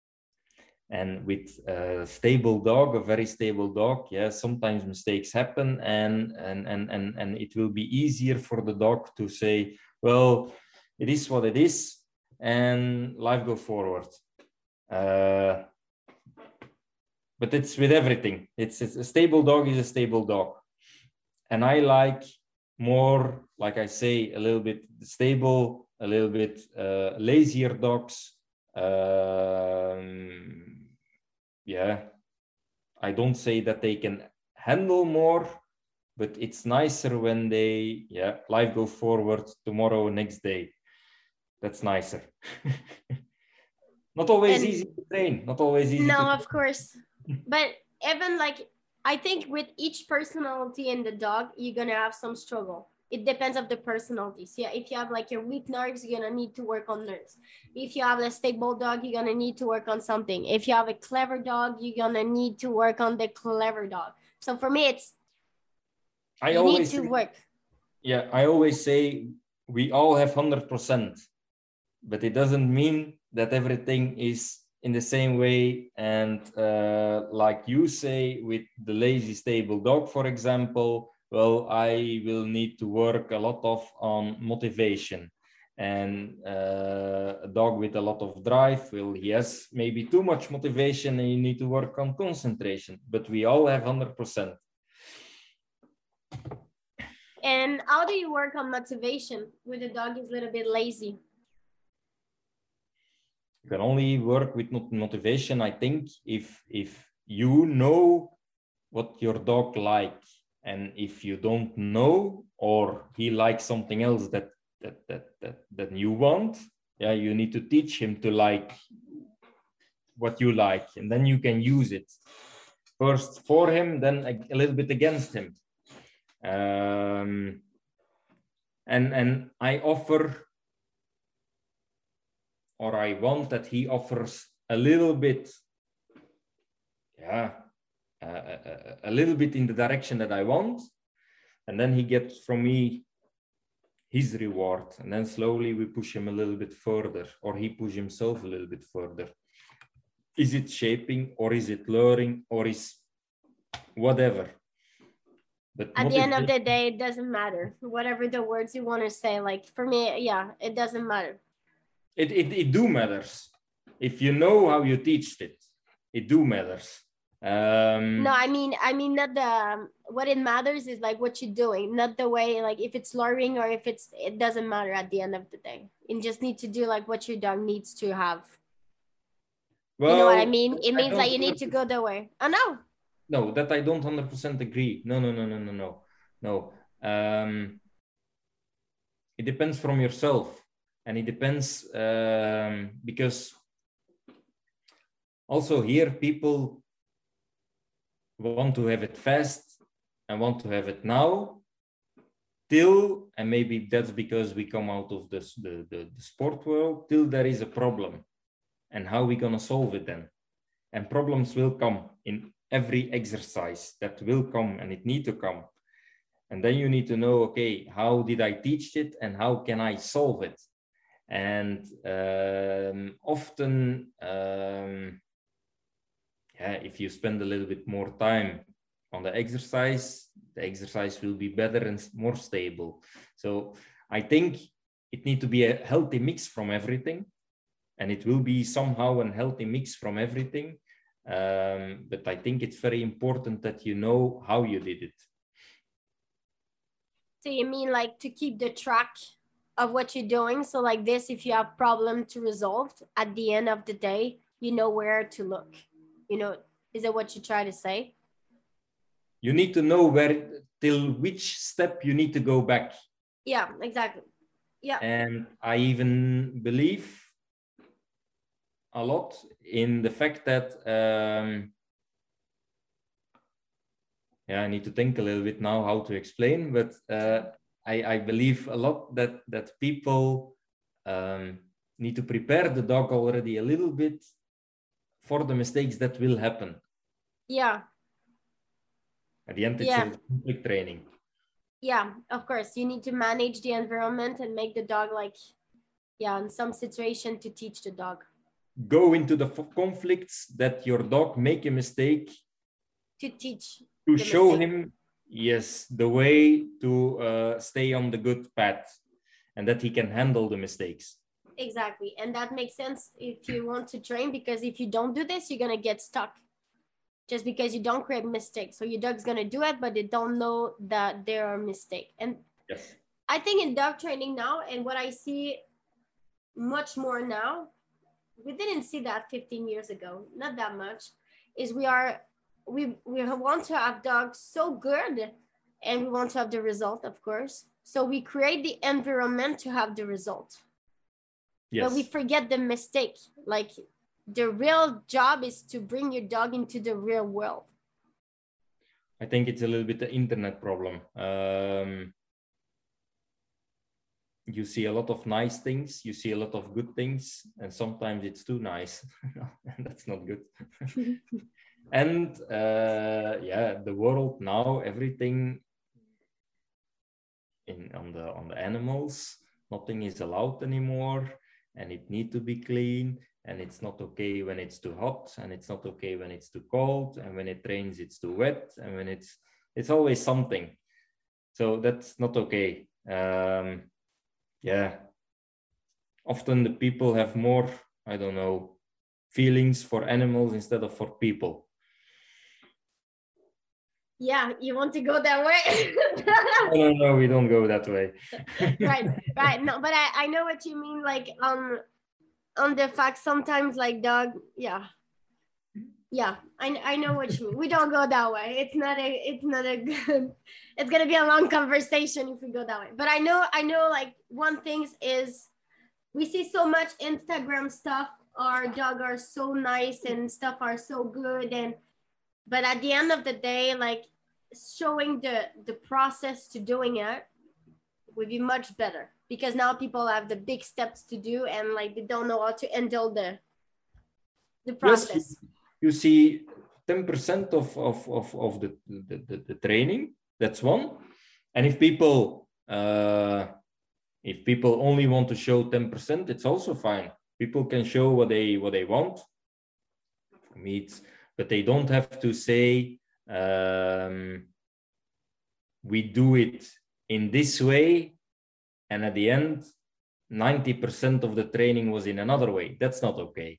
And with a stable dog a very stable dog yeah sometimes mistakes happen and and and and, and it will be easier for the dog to say well it is what it is and life go forward. Uh, but it's with everything. It's, it's a stable dog is a stable dog. And i like more like i say a little bit stable a little bit uh, lazier dogs. Um, yeah. I don't say that they can handle more but it's nicer when they yeah life go forward tomorrow next day. That's nicer. [laughs] Not always and easy to train. Not always easy no of course but even like i think with each personality in the dog you're gonna have some struggle it depends of the personalities. Yeah, if you have like your weak nerves, you're gonna need to work on nerves. If you have a stable dog, you're gonna need to work on something. If you have a clever dog, you're gonna need to work on the clever dog. So for me, it's I always need to work. Yeah, I always say we all have hundred percent, but it doesn't mean that everything is in the same way. And uh, like you say, with the lazy stable dog, for example well, I will need to work a lot of on motivation. And uh, a dog with a lot of drive will, he has maybe too much motivation and you need to work on concentration, but we all have 100%. And how do you work on motivation when the dog is a little bit lazy? You can only work with motivation, I think, if if you know what your dog like and if you don't know or he likes something else that that that that, that you want yeah you need to teach him to like what you like and then you can use it. First for him then a, a little bit against him. Um, and and i offer or i want that he offers a little bit yeah a, a little bit in the direction that I want. And then he gets from me his reward. And then slowly we push him a little bit further, or he push himself a little bit further. Is it shaping, or is it luring, or is whatever? But at the end of the day, it doesn't matter. Whatever the words you want to say, like for me, yeah, it doesn't matter. It, it, it do matters. If you know how you teach it, it do matters. Um, no, I mean, I mean, not the um, what it matters is like what you're doing, not the way like if it's luring or if it's it doesn't matter at the end of the day. You just need to do like what your dog needs to have. Well, you know what I mean? It means that you need to go the way. Oh no. No, that I don't hundred percent agree. No, no, no, no, no, no, no. Um, it depends from yourself, and it depends um, because also here people want to have it fast and want to have it now till and maybe that's because we come out of this the, the, the sport world till there is a problem. And how we gonna solve it then? And problems will come in every exercise that will come and it need to come. And then you need to know okay how did i teach it and how can i solve it and um, often um, yeah, if you spend a little bit more time on the exercise, the exercise will be better and more stable. So I think it need to be a healthy mix from everything, and it will be somehow a healthy mix from everything. Um, but I think it's very important that you know how you did it. So you mean like to keep the track of what you're doing? So like this, if you have problem to resolve at the end of the day, you know where to look. You know is that what you try to say? You need to know where till which step you need to go back. Yeah exactly. Yeah. And i even believe a lot in the fact that um, yeah, I need to think a little bit now how to explain, but uh, I, I believe a lot that that people um, need to prepare the dog already a little bit for the mistakes that will happen. Yeah. At the end, it's Yeah. a conflict training. Yeah, of course. You need to manage the environment and make the dog like, yeah, in some situation to teach the dog Go into the conflicts that your dog make a mistake to teach. to show mistake. him yes the way to uh, stay on the good path and that he can handle the mistakes Exactly. And that makes sense if you want to train because if you don't do this, you're going to get stuck just because you don't create mistakes. So your dog's going to do it, but they don't know that there are mistakes. And yes I think in dog training now, and what I see much more now, we didn't see that 15 years ago, not that much, is we are we we want to have dogs so good and we want to have the result, of course. So we create the environment to have the result. yes But we forget the mistake. Like the real job is to bring your dog into the real world. i think it's a little bit the internet problem um, you see a lot of nice things you see a lot of good things and sometimes it's too nice [laughs] and that's not good [laughs] and uh, yeah the world now everything in on the on the animals nothing is allowed anymore and it need to be clean and it's not okay when it's too hot and it's not okay when it's too cold and when it rains it's too wet and when it's it's always something. So that's not okay. Um yeah. Often the people have more i don't know feelings for animals instead of for people Yeah, you want to go that way? [laughs] no no no we don't go that way. [laughs] Right [laughs] right. No but I, I know what you mean like um on the fact sometimes like dog yeah. Yeah I, I know what you mean. We don't go that way. It's not a it's not a good it's gonna be a long conversation if we go that way. But i know i know like one thing is we see so much instagram stuff. Our dog are so nice and stuff are so good and but at the end of the day like showing the the process to doing it would be much better because now people have the big steps to do and like they don't know how to handle the the process. you see 10% of, of, of, of the, the, the, the training that's one. And if people uh, if people only want to show 10% it's also fine. People can show what they what they want. For me it's but they don't have to say um, we do it in this way and at the end 90% of the training was in another way. That's not okay.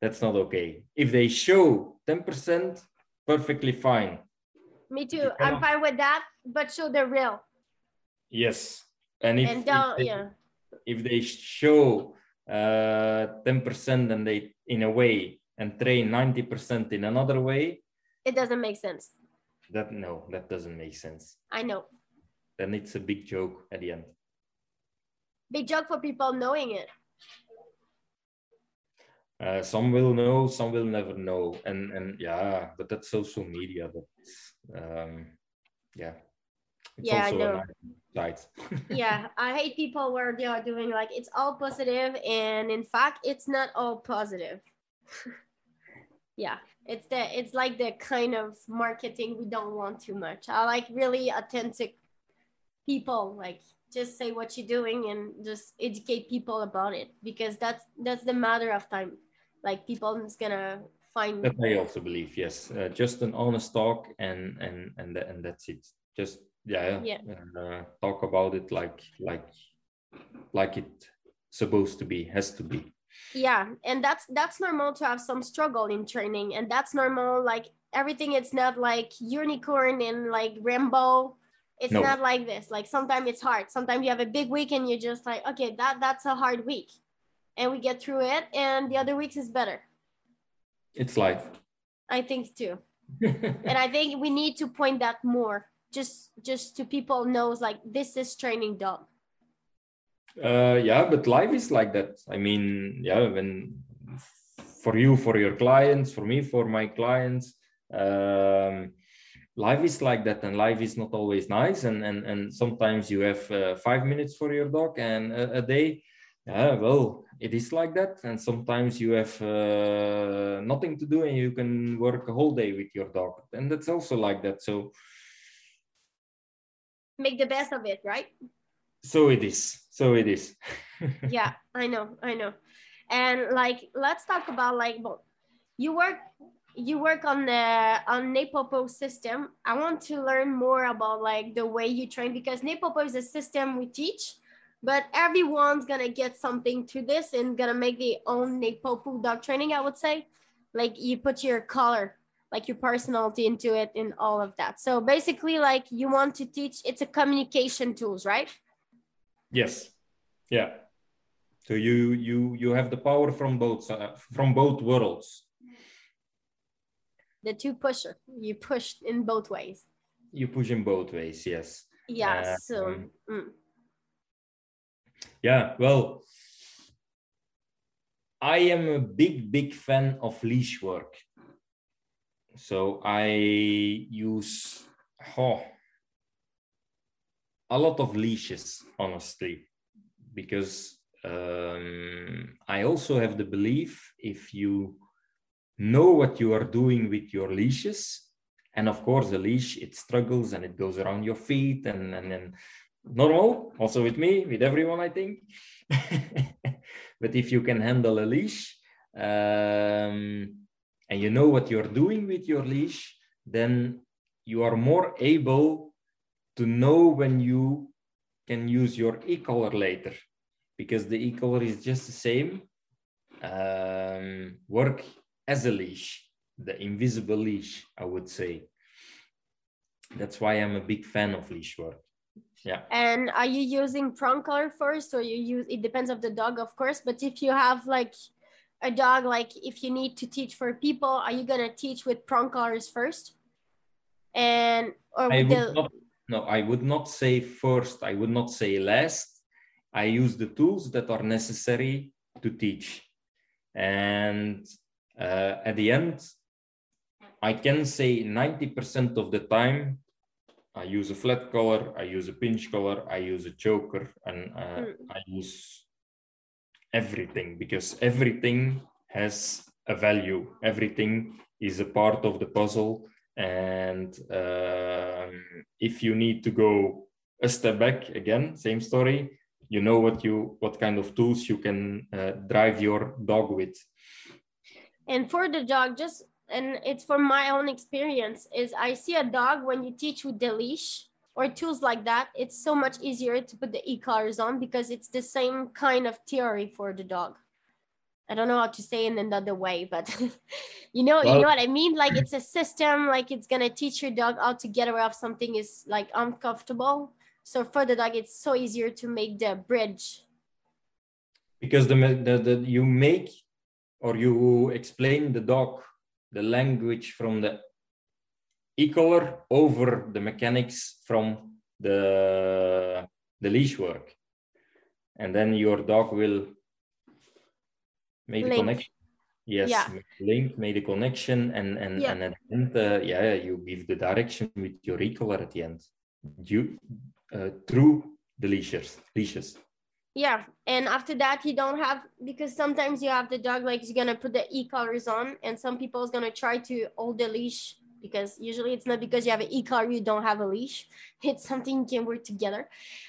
That's not okay. If they show 10% perfectly fine. Me too. I'm fine with that but show the real. Yes. And if, and if they, yeah. if they show uh, 10% and they in a way and train 90% in another way it doesn't make sense. That no that doesn't make sense. I know. Then it's a big joke at the end. Big joke for people knowing it. Uh, some will know some will never know. And and yeah but that's social media but um yeah. It's Yeah, I know. nice [laughs] yeah i hate people where they are doing like it's all positive and in fact it's not all positive. [laughs] Yeah it's the it's like the kind of marketing we don't want too much. I like really authentic people like just say what you're doing and just educate people about it because that's that's the matter of time. Like people is gonna find that i also believe yes. Uh, just an honest talk and and and, and that's it. Just yeah Yeah. uh, talk about it like like like it supposed to be has to be yeah and that's that's normal to have some struggle in training and that's normal like everything it's not like unicorn and like rainbow. It's No. not like this like sometimes it's hard. Sometimes you have a big week and you're just like okay that that's a hard week. And we get through it and the other weeks is better. It's life. I think too. [laughs] And i think we need to point that more just just to people knows like this is training dog uh, yeah but life is like that. I mean yeah when for you for your clients for me for my clients um, life is like that and life is not always nice and and, and sometimes you have uh, five minutes for your dog and a, a day. Yeah well it is like that and sometimes you have uh, nothing to do and you can work a whole day with your dog and that's also like that so. Make the best of it right so it is so it is [laughs] yeah i know i know and like let's talk about like well, you work you work on the on NePoPo system. I want to learn more about like the way you train because NePoPo is a system we teach, but everyone's gonna get something to this and gonna make their own NePoPo dog training. I would say, like you put your color, like your personality into it, and all of that. So basically, like you want to teach. It's a communication tools, right? Yes. Yeah. So you you you have the power from both uh, from both worlds the two pusher you push in both ways you push in both ways yes yeah uh, so um, mm. yeah well i am a big big fan of leash work so i use oh, a lot of leashes honestly because um, i also have the belief if you know what you are doing with your leashes. And of course, the leash, it struggles and it goes around your feet and, and, and normal, also with me, with everyone, I think. [laughs] but if you can handle a leash um, and you know what you're doing with your leash, then you are more able to know when you can use your e-collar later because the e-collar is just the same um, work as a leash, the invisible leash, I would say. That's why I'm a big fan of leash work. Yeah. And are you using prong collar first, or you use? It depends of the dog, of course. But if you have like a dog, like if you need to teach for people, are you gonna teach with prong collars first? And or I would the... not, no, I would not say first. I would not say last. I use the tools that are necessary to teach, and uh, at the end, I can say 90% of the time, I use a flat collar I use a pinch collar I use a choker, and uh, mm. I use everything because everything has a value. Everything is a part of the puzzle. And um, if you need to go a step back again, same story, you know what you what kind of tools you can uh, drive your dog with. And for the dog just and it's from my own experience is i see a dog when you teach with the leash or tools like that it's so much easier to put the e-collars on because it's the same kind of theory for the dog i don't know how to say it in another way but [laughs] you know well, you know what i mean? Like it's a system like it's gonna teach your dog how to get away of something is like uncomfortable. So for the dog it's so easier to make the bridge. Because the, the, the you make or you explain the dog the language from the e-collar over the mechanics from the the leash work. And then your dog will make link. the connection yes yeah. link made the connection and and yeah. and at the end uh, yeah you give the direction with your e-collar at the end you uh, through the leashes leashes yeah and after that you don't have because sometimes you have the dog like you're gonna put the e-collars on and some people is gonna try to hold the leash because usually it's not because you have an e-car you don't have a leash [laughs] it's something you can work together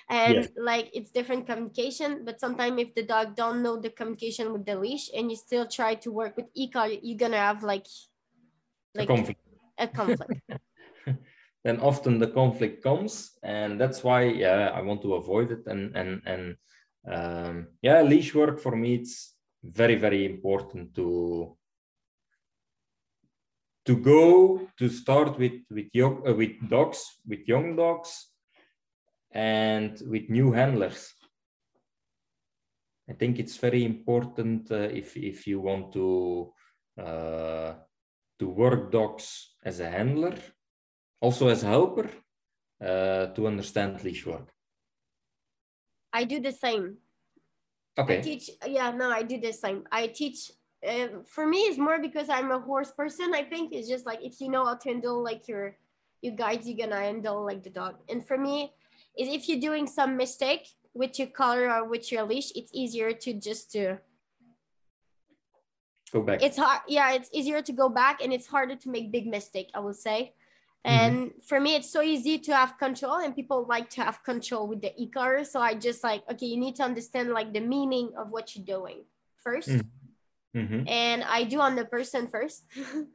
and yeah. like it's different communication but sometimes if the dog don't know the communication with the leash and you still try to work with e-car you're gonna have like like a conflict, a conflict. [laughs] [laughs] then often the conflict comes and that's why yeah i want to avoid it and and and um, yeah, leash work for me it's very very important to to go to start with with young, uh, with dogs with young dogs and with new handlers. I think it's very important uh, if if you want to uh, to work dogs as a handler, also as a helper, uh, to understand leash work. I do the same. Okay. I teach. Yeah, no, I do the same. I teach. Uh, for me, it's more because I'm a horse person. I think it's just like if you know how to handle like your you guys you're gonna handle like the dog. And for me, is if you're doing some mistake with your collar or with your leash, it's easier to just to go back. It's hard, yeah. It's easier to go back, and it's harder to make big mistake. I would say. And mm-hmm. for me, it's so easy to have control, and people like to have control with the e-collar. So I just like, okay, you need to understand like the meaning of what you're doing 1st mm-hmm. And I do on the person 1st [laughs]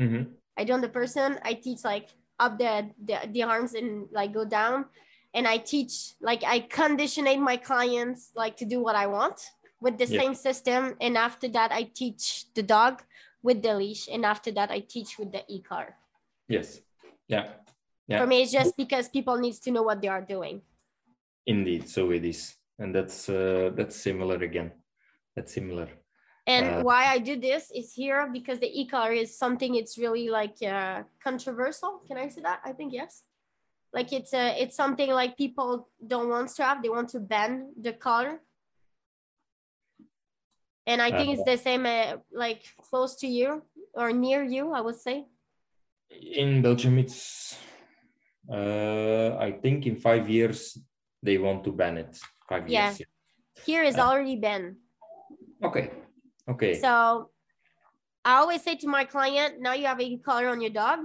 mm-hmm. I do on the person. I teach like up the, the the arms and like go down, and I teach like I conditionate my clients like to do what I want with the yeah. same system. And after that, I teach the dog with the leash, and after that, I teach with the e-collar. Yes. Yeah. Yeah. For me it's just because people needs to know what they are doing. Indeed. So it is. And that's uh, that's similar again. That's similar and uh, why i do this is here because the e-collar is something it's really like uh, controversial can i say that i think yes like it's a uh, it's something like people don't want to have they want to ban the collar and i think it's uh, the same uh, like close to you or near you i would say in Belgium, it's uh, I think in five years they want to ban it. Five yeah. years. Yeah. Here is uh, already banned. Okay. Okay. So I always say to my client, now you have a collar on your dog.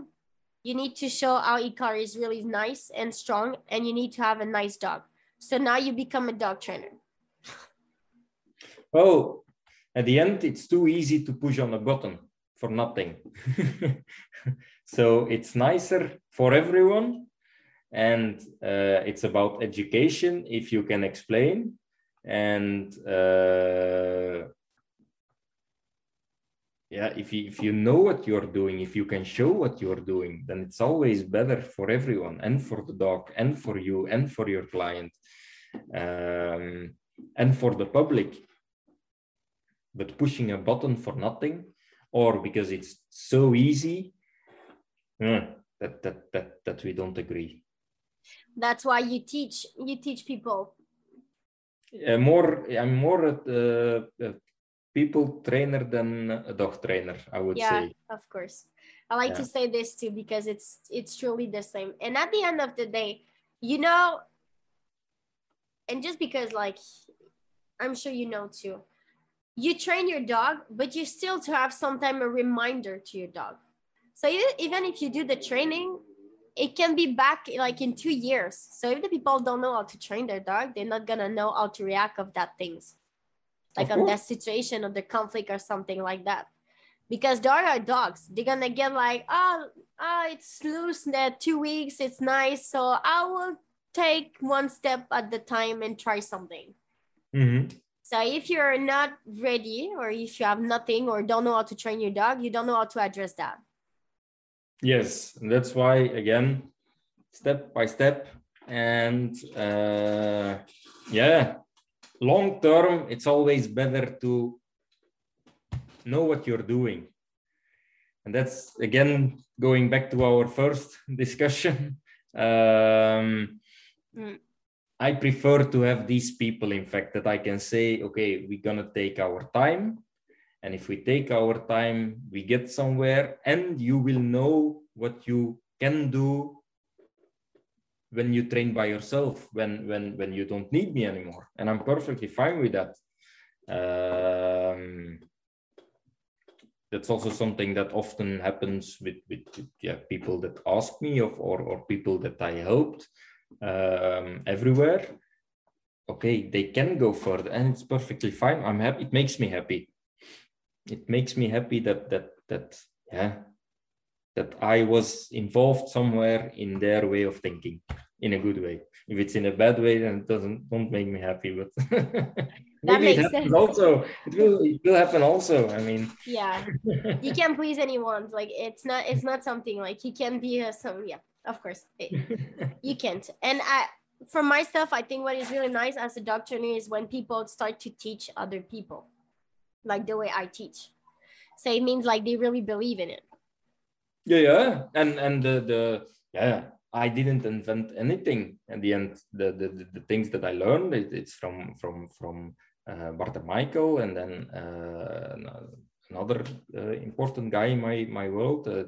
You need to show how e-collar is really nice and strong, and you need to have a nice dog. So now you become a dog trainer. Oh, at the end, it's too easy to push on a button for nothing. [laughs] so it's nicer for everyone. And uh, it's about education if you can explain. And uh, yeah, if you, if you know what you're doing, if you can show what you're doing, then it's always better for everyone and for the dog and for you and for your client um, and for the public. But pushing a button for nothing, or because it's so easy mm, that that that that we don't agree that's why you teach you teach people uh, more i'm more at, uh, people trainer than a dog trainer i would yeah, say of course i like yeah. to say this too because it's it's truly the same and at the end of the day you know and just because like i'm sure you know too you train your dog, but you still to have sometime a reminder to your dog. So even if you do the training, it can be back like in two years. So if the people don't know how to train their dog, they're not gonna know how to react of that things, like on that situation or the conflict or something like that. Because there are dogs, they're gonna get like, oh, oh, it's loose that two weeks, it's nice. So I will take one step at the time and try something. Mm-hmm. So if you're not ready or if you have nothing or don't know how to train your dog, you don't know how to address that. Yes, and that's why again, step by step, and uh, yeah, long term, it's always better to know what you're doing, and that's again going back to our first [laughs] discussion. Um, mm I prefer to have these people, in fact, that I can say, okay, we're going to take our time. And if we take our time, we get somewhere, and you will know what you can do when you train by yourself, when, when, when you don't need me anymore. And I'm perfectly fine with that. Um, that's also something that often happens with, with, yeah, people that ask me of, or, or people that I helped um, everywhere, okay, they can go further, and it's perfectly fine. I'm happy. It makes me happy. It makes me happy that that that yeah that I was involved somewhere in their way of thinking in a good way. If it's in a bad way, then it doesn't don't make me happy. But [laughs] maybe it happens sense. also. It will it will happen also. I mean, yeah, you [laughs] can't please anyone. Like it's not it's not something like you can be a, some yeah of course [laughs] you can't and I, for myself i think what is really nice as a doctor is when people start to teach other people like the way i teach so it means like they really believe in it yeah yeah. And and the, the yeah i didn't invent anything at the end. The the, the, things that i learned it, it's from from from uh, Bart and Michael and then uh, another uh, important guy in my my world uh,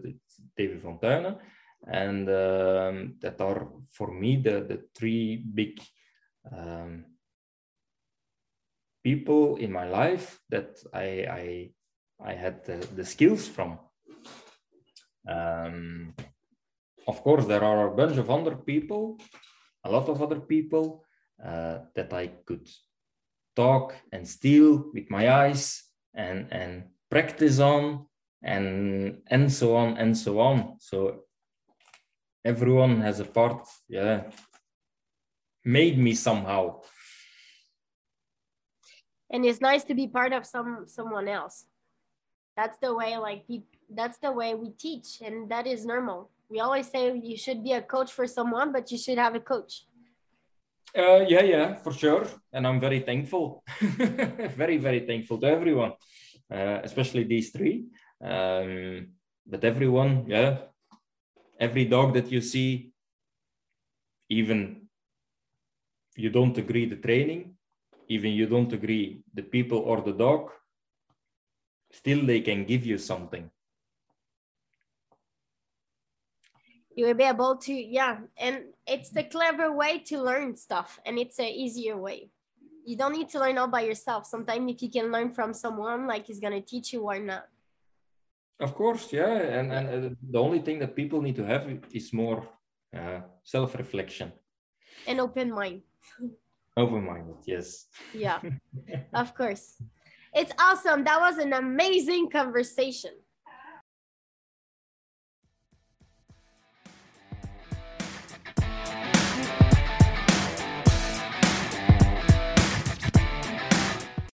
David Fontana. And um, that are for me the the three big um, people in my life that I I, I had the, the skills from. Um, of course, there are a bunch of other people, a lot of other people uh, that I could talk and steal with my eyes and and practice on and and so on and so on. So everyone has a part, yeah, made me somehow. And it's nice to be part of some someone else. That's the way like that's the way we teach and that is normal. We always say you should be a coach for someone, but you should have a coach. Uh, yeah, yeah, for sure. And I'm very thankful, [laughs] very, very thankful to everyone, uh, especially these three. Um, but everyone, yeah, every dog that you see, even you don't agree the training, even you don't agree the people or the dog, still they can give you something. You will be able to yeah and it's the clever way to learn stuff and it's an easier way. You don't need to learn all by yourself. Sometimes if you can learn from someone like he's going to teach you or not. Of course yeah and, and uh, the only thing that people need to have is more uh, self-reflection. And open mind. [laughs] Open-minded yes. Yeah [laughs] of course. It's awesome. That was an amazing conversation